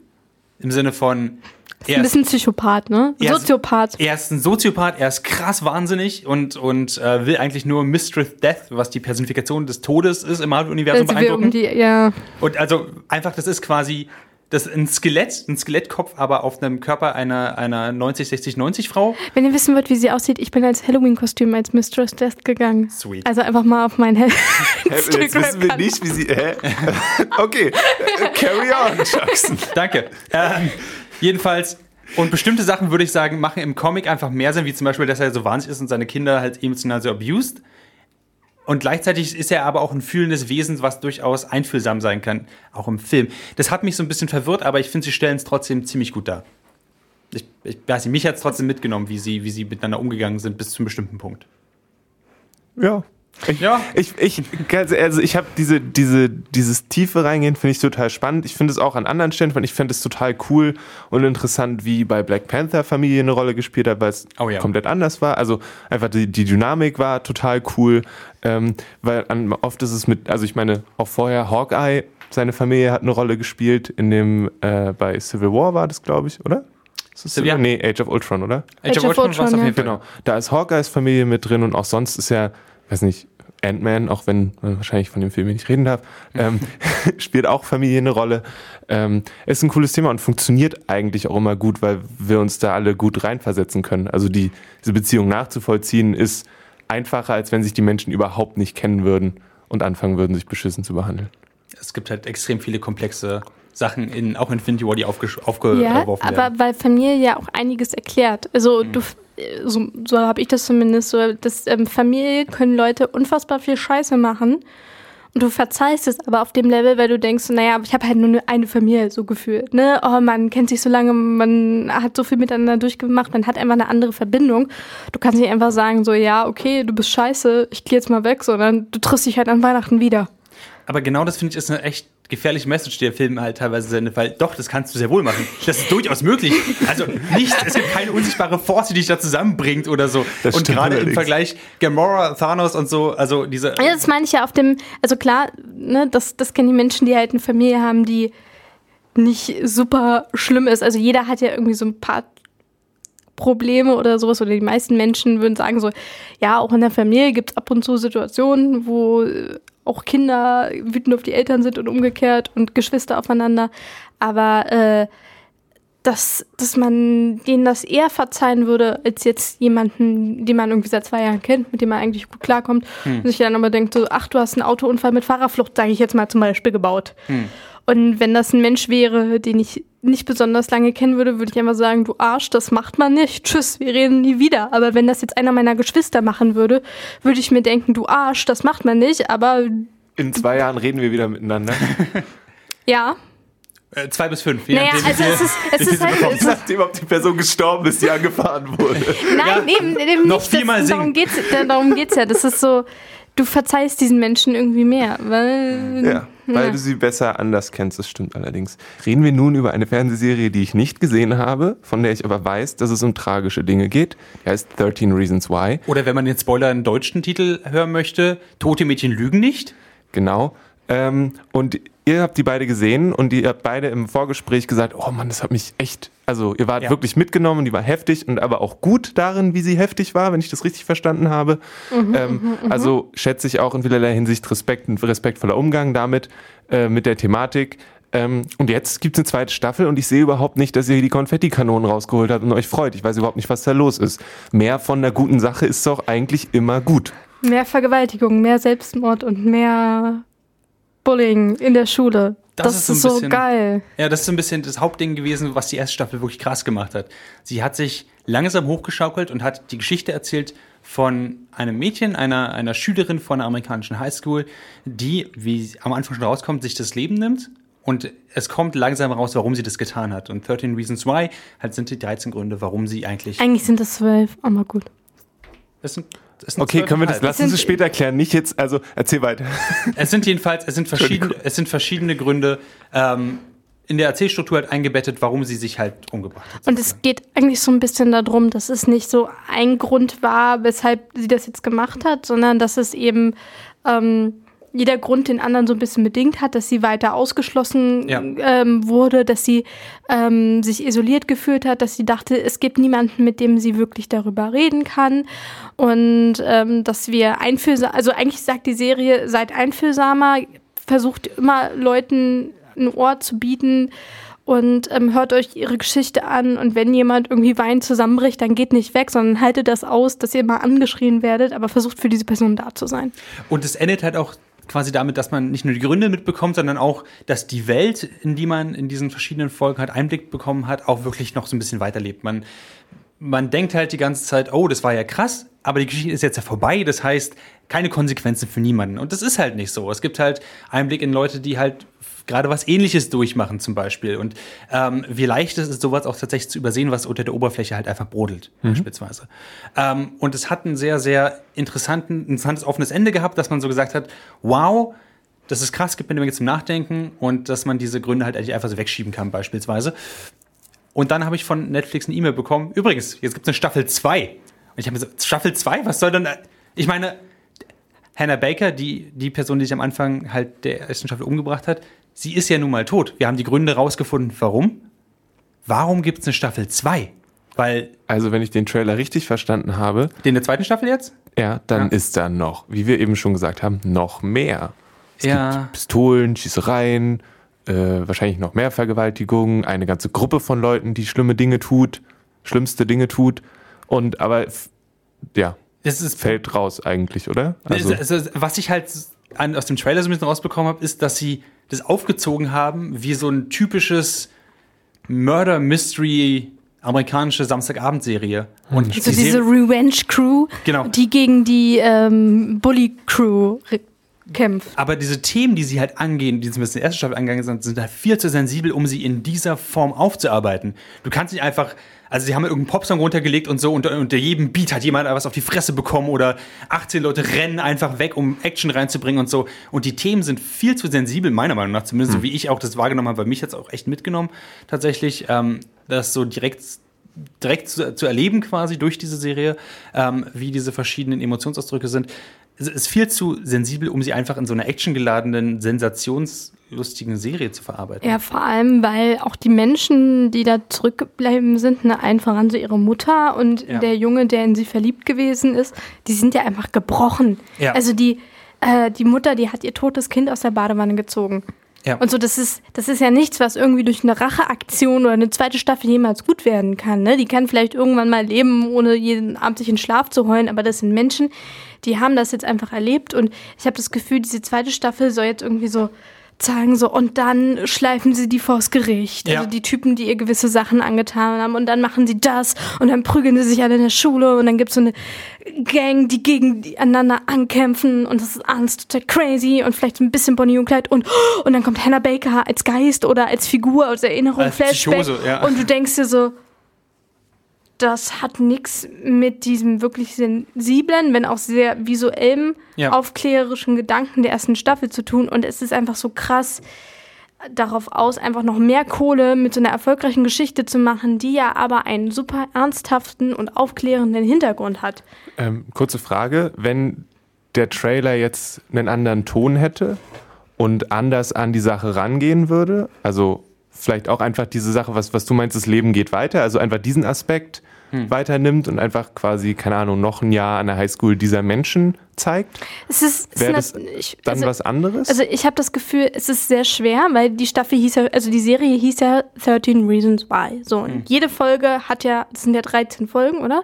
Im Sinne von. Er ist ein bisschen Psychopath, ne? Er Soziopath. Ist, er ist ein Soziopath, er ist krass wahnsinnig und, und äh, will eigentlich nur Mistress Death, was die Personifikation des Todes ist im Marvel-Universum, beeindrucken. Um die, ja. Und also einfach, das ist quasi das ist ein Skelett, ein Skelettkopf, aber auf einem Körper einer, einer 90, 60, 90 Frau. Wenn ihr wissen wollt, wie sie aussieht, ich bin als Halloween-Kostüm als Mistress Death gegangen. Sweet. Also einfach mal auf mein Halloween. Jetzt wissen wir nicht, wie sie. Hä? okay, carry on, Jackson. Danke. Ähm, jedenfalls. Und bestimmte Sachen würde ich sagen, machen im Comic einfach mehr Sinn, wie zum Beispiel, dass er so wahnsinnig ist und seine Kinder halt emotional so abused. Und gleichzeitig ist er aber auch ein fühlendes Wesen, was durchaus einfühlsam sein kann, auch im Film. Das hat mich so ein bisschen verwirrt, aber ich finde, sie stellen es trotzdem ziemlich gut dar. Ich, ich weiß nicht, mich hat es trotzdem mitgenommen, wie sie, wie sie miteinander umgegangen sind bis zu einem bestimmten Punkt. Ja, ich, ja. Ich, ich, also ich habe diese, diese, dieses tiefe Reingehen finde ich total spannend. Ich finde es auch an anderen Stellen, weil ich finde es total cool und interessant, wie bei Black Panther Familie eine Rolle gespielt hat, weil es oh ja. komplett anders war. Also einfach die, die Dynamik war total cool, ähm, weil an, oft ist es mit, also ich meine, auch vorher Hawkeye, seine Familie hat eine Rolle gespielt in dem, äh, bei Civil War war das, glaube ich, oder? Ist das ja. Nee, Age of Ultron, oder? Age, Age of Ultron, Ultron ja. Genau. Da ist Hawkeyes Familie mit drin und auch sonst ist ja weiß nicht, Ant-Man, auch wenn man wahrscheinlich von dem Film nicht reden darf, ähm, spielt auch Familie eine Rolle. Ähm, ist ein cooles Thema und funktioniert eigentlich auch immer gut, weil wir uns da alle gut reinversetzen können. Also die, diese Beziehung nachzuvollziehen ist einfacher, als wenn sich die Menschen überhaupt nicht kennen würden und anfangen würden, sich beschissen zu behandeln. es gibt halt extrem viele komplexe Sachen in auch Infinity War, die aufge aufgeworfen Ja, werden. aber weil Familie ja auch einiges erklärt. Also du, so, so habe ich das zumindest so, dass ähm, Familie können Leute unfassbar viel Scheiße machen und du verzeihst es aber auf dem Level, weil du denkst, naja, ich habe halt nur eine Familie so gefühlt. Ne? Oh, man kennt sich so lange, man hat so viel miteinander durchgemacht, man hat einfach eine andere Verbindung. Du kannst nicht einfach sagen, so, ja, okay, du bist scheiße, ich gehe jetzt mal weg, sondern du triffst dich halt an Weihnachten wieder. Aber genau das finde ich ist eine echt gefährliche Message, die der Film halt teilweise sendet, weil doch, das kannst du sehr wohl machen. Das ist durchaus möglich. Also nicht, es gibt keine unsichtbare Force, die dich da zusammenbringt oder so. Das und gerade im. Vergleich Gamora, Thanos und so, also diese. Ja, das meine ich ja auf dem, also klar, ne, das, das kennen die Menschen, die halt eine Familie haben, die nicht super schlimm ist. Also jeder hat ja irgendwie so ein paar Probleme oder sowas, oder die meisten Menschen würden sagen so, ja, auch in der Familie gibt es ab und zu Situationen, wo äh, auch Kinder wütend auf die Eltern sind und umgekehrt und Geschwister aufeinander. Aber äh, dass, dass man denen das eher verzeihen würde, als jetzt jemanden, den man irgendwie seit zwei Jahren kennt, mit dem man eigentlich gut klarkommt und sich dann aber denkt, so, ach, du hast einen Autounfall mit Fahrerflucht, sage ich jetzt mal zum Beispiel, gebaut. Und wenn das ein Mensch wäre, den ich nicht besonders lange kennen würde, würde ich einfach sagen, du Arsch, das macht man nicht. Tschüss, wir reden nie wieder. Aber wenn das jetzt einer meiner Geschwister machen würde, würde ich mir denken, du Arsch, das macht man nicht. Aber In zwei Jahren reden wir wieder miteinander. ja, Äh, zwei bis fünf. naja, also es ist, es ist halt, es Nachdem ob die Person gestorben ist, die angefahren wurde. Nein, Ja, eben, eben noch nicht. viermal das, darum darum geht's ja. Das ist so, du verzeihst diesen Menschen irgendwie mehr, weil Ja, weil du sie besser anders kennst, das stimmt allerdings. Reden wir nun über eine Fernsehserie, die ich nicht gesehen habe, von der ich aber weiß, dass es um tragische Dinge geht. Die heißt 13 Reasons Why. Oder wenn man den Spoiler einen deutschen Titel hören möchte, Tote Mädchen lügen nicht. Genau. Ähm, und ihr habt die beide gesehen und ihr habt beide im Vorgespräch gesagt, oh Mann, das hat mich echt, also ihr wart Ja. wirklich mitgenommen, die war heftig und aber auch gut darin, wie sie heftig war, wenn ich das richtig verstanden habe. ähm, also schätze ich auch in vielerlei Hinsicht Respekt und respektvoller Umgang damit, äh, mit der Thematik. Ähm, und jetzt gibt es eine zweite Staffel und ich sehe überhaupt nicht, dass ihr die Konfettikanonen rausgeholt habt und euch freut. Ich weiß überhaupt nicht, was da los ist. Mehr von der guten Sache ist doch eigentlich immer gut. mehr Vergewaltigung, mehr Selbstmord und mehr Bullying in der Schule. Das Das, ist so ist, ein so bisschen- geil. Ja, das ist so ein bisschen das Hauptding gewesen, was die erste Staffel wirklich krass gemacht hat. Sie hat sich langsam hochgeschaukelt und hat die Geschichte erzählt von einem Mädchen, einer, einer Schülerin von einer amerikanischen Highschool, die, wie am Anfang schon rauskommt, sich das Leben nimmt. Und es kommt langsam raus, warum sie das getan hat. Und 13 Reasons Why halt sind die 13 Gründe, warum sie eigentlich. Eigentlich sind das zwölf, aber gut. Es sind, es sind Okay, können wir das, lassen Sie es später erklären, nicht jetzt, also erzähl weiter. Es sind jedenfalls, es sind verschiedene, es sind verschiedene Gründe ähm, in der Erzählstruktur halt eingebettet, warum sie sich halt umgebracht hat. Und es geht eigentlich so ein bisschen darum, dass es nicht so ein Grund war, weshalb sie das jetzt gemacht hat, sondern dass es eben ähm, jeder Grund den anderen so ein bisschen bedingt hat, dass sie weiter ausgeschlossen Ja. ähm, wurde, dass sie ähm, sich isoliert gefühlt hat, dass sie dachte, es gibt niemanden, mit dem sie wirklich darüber reden kann und ähm, dass wir einfühlsam, also eigentlich sagt die Serie, seid einfühlsamer, versucht immer Leuten ein Ohr zu bieten und ähm, hört euch ihre Geschichte an und wenn jemand irgendwie weint zusammenbricht, dann geht nicht weg, sondern haltet das aus, dass ihr mal angeschrien werdet, aber versucht für diese Person da zu sein. Und es endet halt auch quasi damit, dass man nicht nur die Gründe mitbekommt, sondern auch, dass die Welt, in die man in diesen verschiedenen Folgen halt Einblick bekommen hat, auch wirklich noch so ein bisschen weiterlebt. Man, man denkt halt die ganze Zeit, oh, das war ja krass, aber die Geschichte ist jetzt ja vorbei. Das heißt, keine Konsequenzen für niemanden. Und das ist halt nicht so. Es gibt halt Einblick in Leute, die halt gerade was Ähnliches durchmachen zum Beispiel. Und ähm, wie leicht es ist, sowas auch tatsächlich zu übersehen, was unter der Oberfläche halt einfach brodelt, beispielsweise. Ähm, und es hat ein sehr, sehr interessanten, interessantes offenes Ende gehabt, dass man so gesagt hat, wow, das ist krass, gibt mir eine Menge zum Nachdenken und dass man diese Gründe halt eigentlich einfach so wegschieben kann, beispielsweise. Und dann habe ich von Netflix eine E-Mail bekommen. Übrigens, jetzt gibt es eine Staffel 2. Und ich habe mir gesagt, Staffel 2? Was soll denn. Ich meine, Hannah Baker, die, die Person, die sich am Anfang halt der ersten Staffel umgebracht hat, sie ist ja nun mal tot. Wir haben die Gründe rausgefunden, warum. Warum gibt es eine Staffel 2? Weil, Also, wenn ich den Trailer richtig verstanden habe, in der zweiten Staffel jetzt? ja, dann Ja. ist da noch, wie wir eben schon gesagt haben, noch mehr. Es Ja. gibt Pistolen, Schießereien, äh, wahrscheinlich noch mehr Vergewaltigungen, eine ganze Gruppe von Leuten, die schlimme Dinge tut, schlimmste Dinge tut. Und aber ja, Das ist fällt raus eigentlich, oder? Also, Also, also, was ich halt an, aus dem Trailer so ein bisschen rausbekommen habe, ist, dass sie das aufgezogen haben wie so ein typisches Murder Mystery amerikanische Samstagabendserie. Und Also die diese Revenge Crew, Genau. die gegen die ähm, Bully Crew re- kämpft. aber diese Themen, die sie halt angehen, die zumindest in der ersten Staffel angegangen sind, sind halt viel zu sensibel, um sie in dieser Form aufzuarbeiten. Du kannst nicht einfach, also sie haben irgendeinen Popsong runtergelegt und so, und unter jedem Beat hat jemand was auf die Fresse bekommen oder 18 Leute rennen einfach weg, um Action reinzubringen und so. Und die Themen sind viel zu sensibel, meiner Meinung nach, zumindest so wie ich auch das wahrgenommen habe, weil mich jetzt auch echt mitgenommen, tatsächlich, ähm, das so direkt direkt zu, zu erleben quasi durch diese Serie, ähm, wie diese verschiedenen Emotionsausdrücke sind. Es ist viel zu sensibel, um sie einfach in so einer actiongeladenen, sensationslustigen Serie zu verarbeiten. Ja, vor allem, weil auch die Menschen, die da zurückgeblieben sind, ne, allen voran so ihre Mutter und Ja. der Junge, der in sie verliebt gewesen ist, die sind ja einfach gebrochen. Ja. Also die, äh, die Mutter, die hat ihr totes Kind aus der Badewanne gezogen. Ja. Und so, das ist, das ist ja nichts, was irgendwie durch eine Racheaktion oder eine zweite Staffel jemals gut werden kann. Ne? Die kann vielleicht irgendwann mal leben, ohne jeden Abend sich in Schlaf zu heulen, aber das sind Menschen, die haben das jetzt einfach erlebt. Und ich habe das Gefühl, diese zweite Staffel soll jetzt irgendwie so zeigen, so, und dann schleifen sie die vors Gericht. Ja. Also die Typen, die ihr gewisse Sachen angetan haben, und dann machen sie das, und dann prügeln sie sich alle in der Schule, und dann gibt's so eine Gang, die gegeneinander ankämpfen, und das ist alles total crazy, und vielleicht so ein bisschen Bonnie und Clyde, und, und dann kommt Hannah Baker als Geist oder als Figur, als Erinnerung, Als Psychose, ja. und du denkst dir so, das hat nichts mit diesem wirklich sensiblen, wenn auch sehr visuellen, Ja. aufklärerischen Gedanken der ersten Staffel zu tun. Und es ist einfach so krass darauf aus, einfach noch mehr Kohle mit so einer erfolgreichen Geschichte zu machen, die ja aber einen super ernsthaften und aufklärenden Hintergrund hat. Ähm, kurze Frage, wenn der Trailer jetzt einen anderen Ton hätte und anders an die Sache rangehen würde, also vielleicht auch einfach diese Sache, was, was du meinst, das Leben geht weiter, also einfach diesen Aspekt weiternimmt und einfach quasi, keine Ahnung, noch ein Jahr an der Highschool dieser Menschen zeigt, Es ist, es wäre ist das ich- dann also- was anderes? Also ich habe das Gefühl, es ist sehr schwer, weil die Staffel hieß ja, also die Serie hieß ja 13 Reasons Why. So, und jede Folge hat ja, das sind ja 13 Folgen, oder?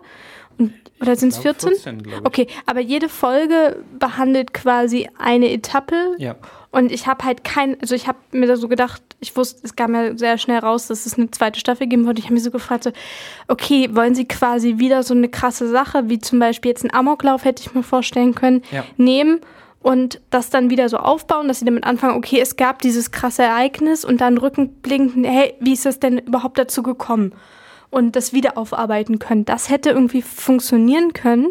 Und, oder sind es glaub, 14? 14, glaub ich. Okay, aber jede Folge behandelt quasi eine Etappe. Ja. Und ich habe halt kein, also ich habe mir da so gedacht, ich wusste, es kam ja sehr schnell raus, dass es eine zweite Staffel geben würde. Ich habe mir so gefragt, so, okay, wollen sie quasi wieder so eine krasse Sache, wie zum Beispiel jetzt einen Amoklauf, hätte ich mir vorstellen können, Ja. nehmen und das dann wieder so aufbauen, dass sie damit anfangen, okay, es gab dieses krasse Ereignis und dann rückblickend, hey, wie ist das denn überhaupt dazu gekommen? Und das wieder aufarbeiten können. Das hätte irgendwie funktionieren können.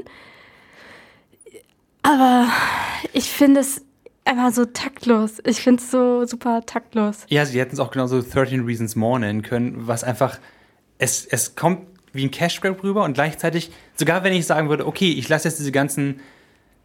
Aber ich finde es einfach so taktlos. Ich finde es so super taktlos. Ja, sie hätten es auch genauso 13 Reasons More nennen können, was einfach, es, es kommt wie ein Cash Grab rüber und gleichzeitig, sogar wenn ich sagen würde, okay, ich lasse jetzt diese ganzen,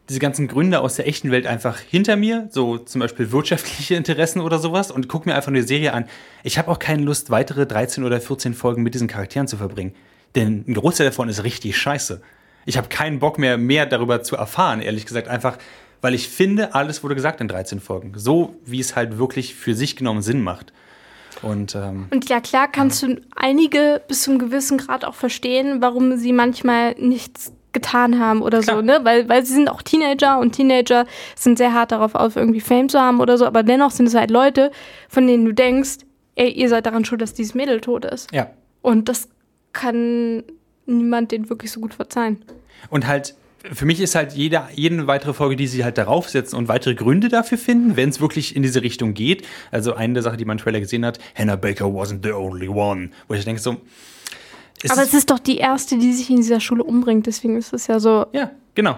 diese ganzen Gründe aus der echten Welt einfach hinter mir, so zum Beispiel wirtschaftliche Interessen oder sowas und gucke mir einfach die Serie an. Ich habe auch keine Lust, weitere 13 oder 14 Folgen mit diesen Charakteren zu verbringen. Denn ein Großteil davon ist richtig scheiße. Ich habe keinen Bock mehr, mehr darüber zu erfahren, ehrlich gesagt, einfach, weil ich finde, alles wurde gesagt in 13 Folgen. So, wie es halt wirklich für sich genommen Sinn macht. Und ähm, Und ja, klar kannst du einige bis zum gewissen Grad auch verstehen, warum sie manchmal nichts getan haben oder Klar. so, ne? Weil, weil sie sind auch Teenager und Teenager sind sehr hart darauf aus, irgendwie Fame zu haben oder so, aber dennoch sind es halt Leute, von denen du denkst, ey, ihr seid daran schuld, dass dieses Mädel tot ist. ja. Und das kann niemand den wirklich so gut verzeihen. Und halt, für mich ist halt jede, jede weitere Folge, die sie halt darauf setzen und weitere Gründe dafür finden, wenn es wirklich in diese Richtung geht. Also eine der Sachen, die man im Trailer gesehen hat, Hannah Baker wasn't the only one. Wo ich denke so, ist aber es ist doch die erste, die sich in dieser Schule umbringt, deswegen ist es ja so. Ja, genau.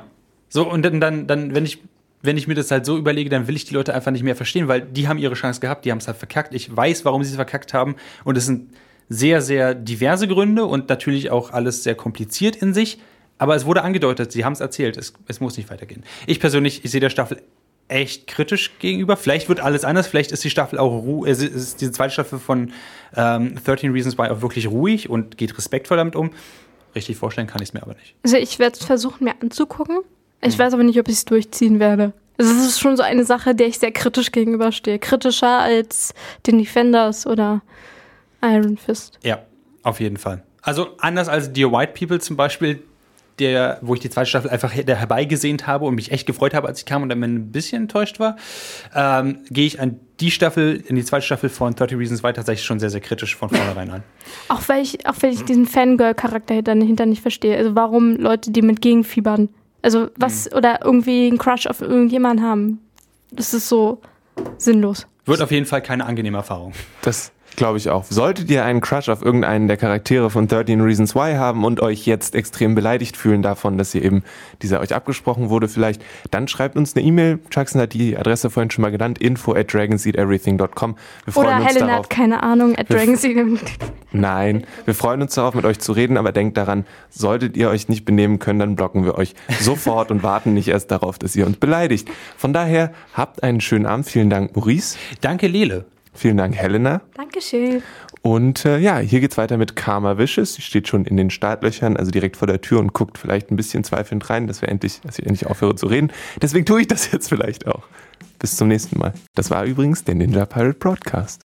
So, und dann, dann, dann wenn ich, wenn ich mir das halt so überlege, dann will ich die Leute einfach nicht mehr verstehen, weil die haben ihre Chance gehabt, die haben es halt verkackt. Ich weiß, warum sie es verkackt haben. Und es sind sehr, sehr diverse Gründe und natürlich auch alles sehr kompliziert in sich. Aber es wurde angedeutet, sie haben es erzählt, es, es muss nicht weitergehen. Ich persönlich, ich sehe der Staffel echt kritisch gegenüber. Vielleicht wird alles anders, vielleicht ist die Staffel auch ruhig, es ist diese zweite Staffel von ähm, 13 Reasons Why auch wirklich ruhig und geht respektvoll damit um. Richtig vorstellen kann ich es mir aber nicht. Also ich werde es versuchen, mir anzugucken. Ich weiß aber nicht, ob ich es durchziehen werde. Also es ist schon so eine Sache, der ich sehr kritisch gegenüberstehe. Kritischer als den Defenders oder Iron Fist. Ja, auf jeden Fall. Also anders als Dear White People zum Beispiel, der, wo ich die zweite Staffel einfach her- herbeigesehnt habe und mich echt gefreut habe, als ich kam und dann ein bisschen enttäuscht war, ähm, gehe ich an die Staffel, in die zweite Staffel von 30 Reasons Why tatsächlich schon sehr, sehr kritisch von vornherein an. Auch weil ich, auch weil ich diesen Fangirl-Charakter dahinter nicht verstehe. Also warum Leute, die mit gegenfiebern, also was, oder irgendwie einen Crush auf irgendjemanden haben. Das ist so sinnlos. Wird auf jeden Fall keine angenehme Erfahrung. Das glaube ich auch. Solltet ihr einen Crush auf irgendeinen der Charaktere von 13 Reasons Why haben und euch jetzt extrem beleidigt fühlen davon, dass ihr eben dieser euch abgesprochen wurde vielleicht, dann schreibt uns eine E-Mail. Jackson hat die Adresse vorhin schon mal genannt, info at dragonseedeverything.com. Wir freuen Oder uns Helena darauf. hat keine Ahnung, at Wir- Dragon Seed. Nein, wir freuen uns darauf, mit euch zu reden, aber denkt daran, solltet ihr euch nicht benehmen können, dann blocken wir euch sofort und warten nicht erst darauf, dass ihr uns beleidigt. Von daher, habt einen schönen Abend. Vielen Dank, Maurice. Danke, Lele. Vielen Dank, Helena. Dankeschön. Und äh, ja, hier geht's weiter mit Karma Wishes. Sie steht schon in den Startlöchern, also direkt vor der Tür und guckt vielleicht ein bisschen zweifelnd rein, dass wir endlich, dass ich endlich aufhöre zu reden. Deswegen tue ich das jetzt vielleicht auch. Bis zum nächsten Mal. Das war übrigens der Ninja Pirate Broadcast.